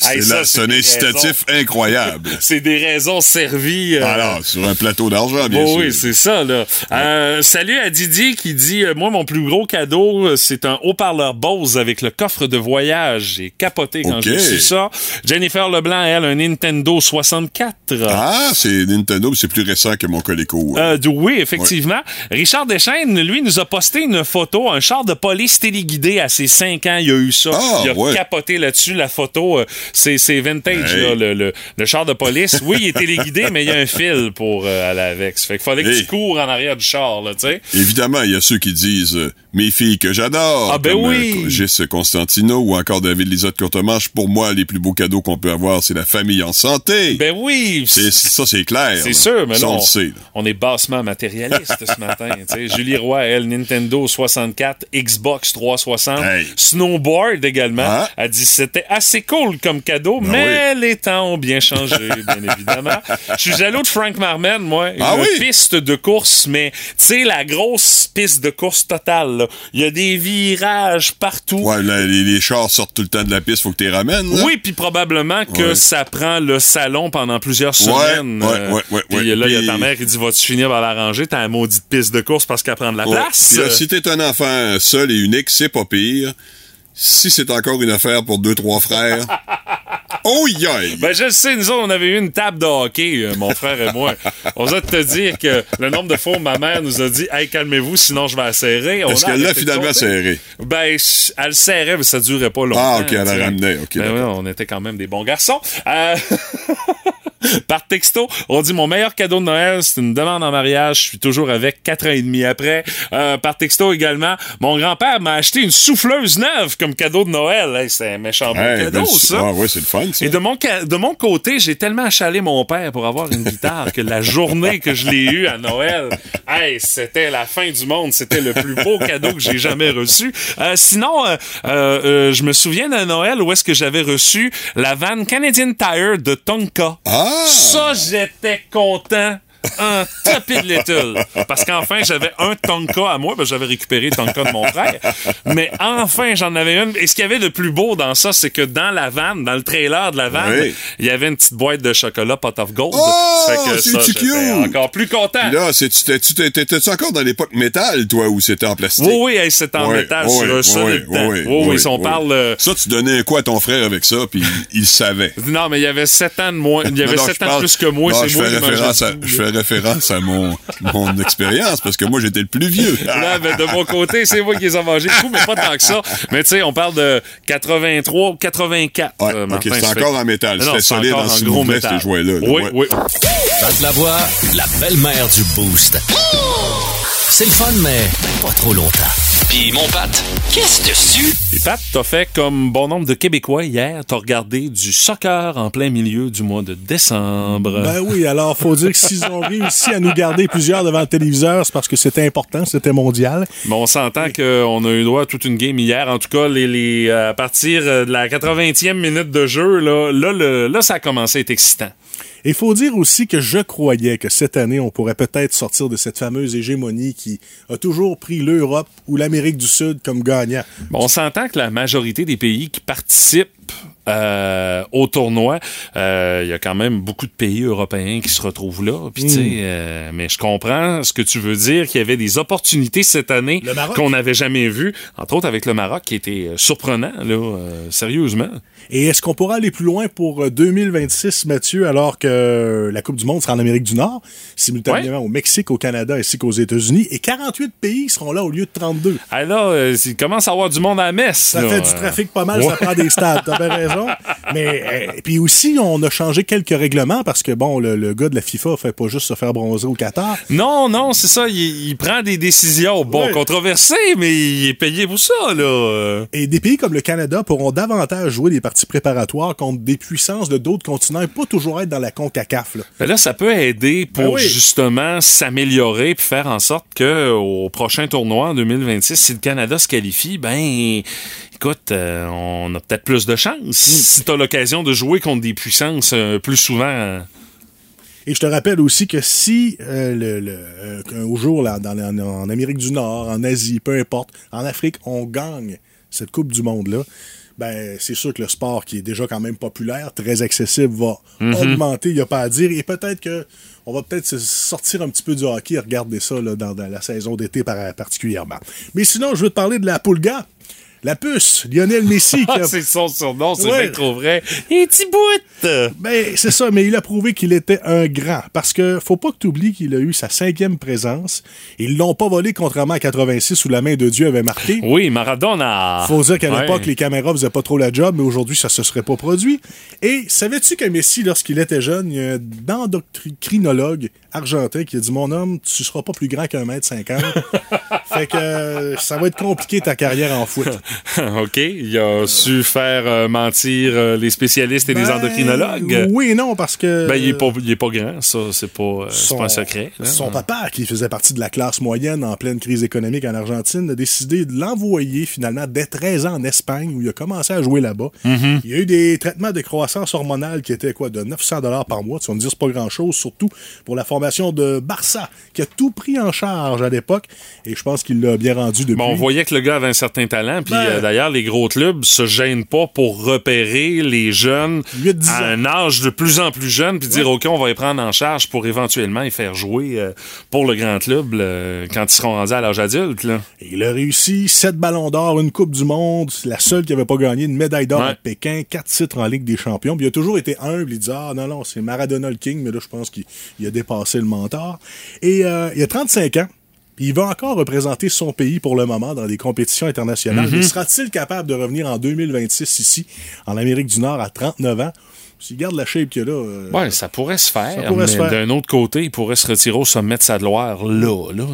C'est ça, là- c'est un incitatif raisons- incroyable. C'est des raisons servies. euh, Alors, sur un plateau d'argent, bien Bon, sûr. oui, c'est ça, là. Euh, salut à Didi qui dit euh, Moi, mon plus gros cadeau, euh, c'est un haut-parleur Bose avec le coffre de voyage. J'ai capoté quand j'ai su ça. Jennifer Leblanc, elle, un Nintendo 64. Ah, c'est Nintendo, mais c'est plus récent que mon Coleco. Euh, oui, effectivement. Richard Deschaines, lui, nous a posté une photo, un char de police téléguidé à ses 5 ans. Il a eu ça. Ah, il a ouais. capoté là-dessus. La photo, euh, c'est vintage, Hey. là, le, le, le char de police. Oui, il est téléguidé, mais il y a un fil pour euh, aller avec. Ça fait qu'il fallait que tu cours en arrière du char, là, tu sais. Évidemment, il y a ceux qui disent euh, mes filles que j'adore, Ah, ben comme oui. euh, Gis Constantino ou encore David Lisotte Courtemanche. Pour moi, les plus beaux cadeaux qu'on peut avoir, c'est la famille en santé. Ben oui. C'est- ça, c'est clair. C'est sûr, mais là, on on, le sait. là. on est bassement matérialiste ce matin. Julie Roy, elle, Nintendo 64, Xbox 360, Hey. Snowboard également. Ah. Elle dit c'était assez cool comme cadeau, Ben mais les temps ont bien changé, bien évidemment. Je suis jaloux de Frank Marmen, moi. Ah une oui? piste de course, mais tu sais, la grosse piste de course totale. là. Il y a des virages partout. Ouais, là, les, les chars sortent tout le temps de la piste, faut que tu les ramènes. là. Oui, puis probablement que Ouais. ça prend le salon pendant plusieurs semaines. ouais, Euh, ouais, ouais, puis ouais. là, il y a ta mère qui dit Vas-tu finir par l'arranger T'as la maudite piste de course parce qu'elle prend de la Ouais. place. Là, si t'es un enfant seul et unique, c'est pas pire. Si c'est encore une affaire pour deux, trois frères, oh! Ben, je le sais, nous autres, on avait eu une table de hockey, euh, mon frère et moi. On va te dire que le nombre de fois où ma mère nous a dit Hey, calmez-vous, sinon je vais la serrer. Est-ce a qu'elle l'a finalement serré? Ben, elle serrait, mais ça durait pas longtemps. Ah, ok, elle sais. ramenait, ok, Ben ouais, on était quand même des bons garçons. Euh, Par texto, on dit mon meilleur cadeau de Noël, c'est une demande en mariage. Je suis toujours avec quatre ans et demi après. Euh, par texto également, mon grand-père m'a acheté une souffleuse neuve comme cadeau de Noël. Hey, c'est un méchant bon Hey, cadeau, belle- ça. Ah, ouais, c'est le fun, ça. Et de mon, de mon côté, j'ai tellement achalé mon père pour avoir une guitare que la journée que je l'ai eue à Noël, hey, c'était la fin du monde. C'était le plus beau cadeau que j'ai jamais reçu. Euh, sinon, euh, je me souviens d'un Noël où est-ce que j'avais reçu la vanne Canadian Tire de Tonka. Ah! Ça, j'étais content. Un tapis de l'étule. Parce qu'enfin, j'avais un Tonka à moi, parce que j'avais récupéré le Tonka de mon frère. Mais enfin, j'en avais une. Et ce qu'il y avait de plus beau dans ça, c'est que dans la vanne, dans le trailer de la vanne, Oui. il y avait une petite boîte de chocolat pot of gold. Oh, c'est encore plus content. Là, t'étais-tu encore dans l'époque métal, toi, où c'était en plastique? Oui, oui, c'est en métal sur un solide Oui, oui, si on parle... euh, Ça, tu donnais quoi à ton frère avec ça, puis il, savait? Non, mais il y avait 7 ans de moins. Il y avait Non, non, 7 je ans parle- plus que moi. c'est je moi fais qui mangeais référence à, tout, je là. fais référence à mon, mon expérience, parce que moi, j'étais le plus vieux. Là, ben, de mon côté, c'est moi qui les ai mangés beaucoup, mais pas tant que ça. Mais tu sais, on parle de 83 ou 84. Ouais, euh, ok, c'est encore fait- en métal. C'était c'est solide en en s'il gros métal. ces jouets-là. là, Oui, ouais. oui. Passe la voix, la belle-mère du Boost. C'est le fun, mais pas trop longtemps. Puis mon pâte, qu'est-ce dessus? Et Pat, t'as fait comme bon nombre de Québécois hier, t'as regardé du soccer en plein milieu du mois de décembre. Ben oui, alors faut dire que s'ils ont réussi à nous garder plusieurs devant le téléviseur, c'est parce que c'était important, c'était mondial. Mais on s'entend qu'on a eu droit à toute une game hier. En tout cas, les, les, euh, à partir de la 80e minute de jeu, là, là, le- là, ça a commencé à être excitant. Il faut dire aussi que je croyais que cette année, on pourrait peut-être sortir de cette fameuse hégémonie qui a toujours pris l'Europe ou l'Amérique du Sud comme gagnant. Bon, on s'entend que la majorité des pays qui participent euh, au tournoi, euh, il y a quand même beaucoup de pays européens qui se retrouvent là. Puis, tu sais, euh, mais je comprends ce que tu veux dire, qu'il y avait des opportunités cette année qu'on n'avait jamais vues, entre autres avec le Maroc, qui était euh, surprenant, là, euh, sérieusement. Et est-ce qu'on pourra aller plus loin pour euh, 2026, Mathieu, alors que la Coupe du Monde sera en Amérique du Nord, simultanément au Mexique, au Canada ainsi qu'aux États-Unis, et 48 pays seront là au lieu de 32. Ah là, euh, il commence à avoir du monde à la messe. Ça là. fait du trafic pas mal, ça prend des stades, t'as bien raison. Mais euh, puis aussi, on a changé quelques règlements parce que bon, le, le gars de la FIFA fait pas juste se faire bronzer au Qatar. Non, non, c'est ça. Il, il prend des décisions, bon, Ouais. controversées, mais il est payé pour ça, là. Et des pays comme le Canada pourront davantage jouer des parties préparatoires contre des puissances de d'autres continents et pas toujours être dans la CONCACAF. Là. Là, ça peut aider pour Ben oui. justement s'améliorer puis faire en sorte que au prochain tournoi en 2026, si le Canada se qualifie, ben écoute, euh, on a peut-être plus de chance. Si t'as l'occasion de jouer contre des puissances euh, plus souvent. euh, Et je te rappelle aussi que si euh, le, le, euh, jour là, dans, en, en Amérique du Nord, en Asie, peu importe, en Afrique, on gagne cette Coupe du Monde-là, ben c'est sûr que le sport qui est déjà quand même populaire, très accessible, va augmenter, il n'y a pas à dire. Et peut-être que on va peut-être se sortir un petit peu du hockey et regarder ça là, dans, dans la saison d'été par- particulièrement. Mais sinon, je veux te parler de la Poulga. La puce, Lionel Messi. Ah, a- c'est son surnom, c'est Ouais. bien trop vrai. Et bout! Ben, c'est ça, mais il a prouvé qu'il était un grand. Parce que faut pas que tu oublies qu'il a eu sa cinquième présence. Ils l'ont pas volé, contrairement à 86 où la main de Dieu avait marqué. Oui, Maradona. Faut dire qu'à Ouais. l'époque, les caméras faisaient pas trop la job, mais aujourd'hui, ça se serait pas produit. Et savais-tu que Messi, lorsqu'il était jeune, il y a un endocrinologue argentin qui a dit Mon homme, tu seras pas plus grand qu'un mètre cinquante. fait que euh, ça va être compliqué ta carrière en foot. OK. Il a su faire euh, mentir euh, les spécialistes et les Ben, endocrinologues. Oui et non, parce que. Ben, il est pas, il est pas grand, ça, c'est pas, euh, pas un secret. là. Son papa, qui faisait partie de la classe moyenne en pleine crise économique en Argentine, a décidé de l'envoyer finalement dès 13 ans en Espagne, où il a commencé à jouer là-bas. Mm-hmm. Il y a eu des traitements de croissance hormonale qui étaient quoi, de 900 dollars par mois. Tu vas me dire, c'est pas grand-chose, surtout pour la formation de Barça, qui a tout pris en charge à l'époque, et je pense qu'il l'a bien rendu depuis. Bon, on voyait que le gars avait un certain talent, puis euh, d'ailleurs, les gros clubs se gênent pas pour repérer les jeunes 8-10 à un âge de plus en plus jeune, puis dire, OK, on va les prendre en charge pour éventuellement les faire jouer euh, pour le grand club là, quand ils seront rendus à l'âge adulte. Là. Et Il a réussi 7 ballons d'or, une Coupe du Monde, la seule qui avait pas gagné une médaille d'or Ouais. à Pékin, 4 titres en Ligue des Champions. Puis il a toujours été humble, il disait Ah non, non, c'est Maradona le King, mais là je pense qu'il il a dépassé le mentor. Et euh, il a 35 ans. Puis il va encore représenter son pays pour le moment dans des compétitions internationales. Mais sera-t-il capable de revenir en 2026 ici, en Amérique du Nord, à 39 ans? S'il garde la shape qu'il a là. euh, Ouais, ça pourrait se faire, pourrait mais d'un autre côté, il pourrait se retirer au sommet de sa gloire là, là.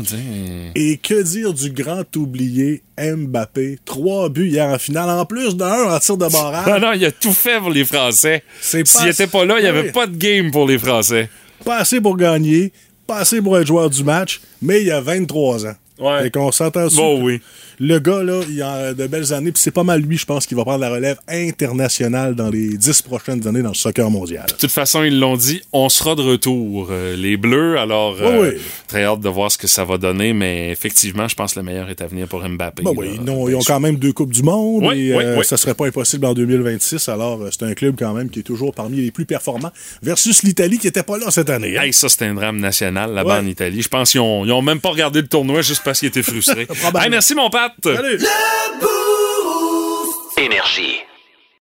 Et que dire du grand oublié Mbappé? Trois buts hier en finale, en plus d'un en tir de barrage. Non, non, il a tout fait pour les Français. S'il pas- était pas là, il n'y avait pas de game pour les Français. Pas assez pour gagner, pas assez pour être joueur du match, mais il y a 23 ans. Ouais. Et qu'on s'entend dessus. Bon, oui. Le gars, là, il a de belles années, puis c'est pas mal lui, je pense, qui va prendre la relève internationale dans les dix prochaines années dans le soccer mondial. De toute façon, ils l'ont dit, on sera de retour, euh, les Bleus. Alors, Oui, euh, oui. très hâte de voir ce que ça va donner, mais effectivement, je pense que le meilleur est à venir pour Mbappé. Oui, ils ont, ils ont quand même deux Coupes du Monde et euh, ça serait pas impossible en 2026. Alors, euh, c'est un club quand même qui est toujours parmi les plus performants versus l'Italie qui était pas là cette année. hein. Hey, ça, c'était un drame national là-bas en Italie. Je pense qu'ils ont, ils ont même pas regardé le tournoi juste parce qu'ils étaient frustrés. Hey, merci, mon Pat. Salut! Énergie.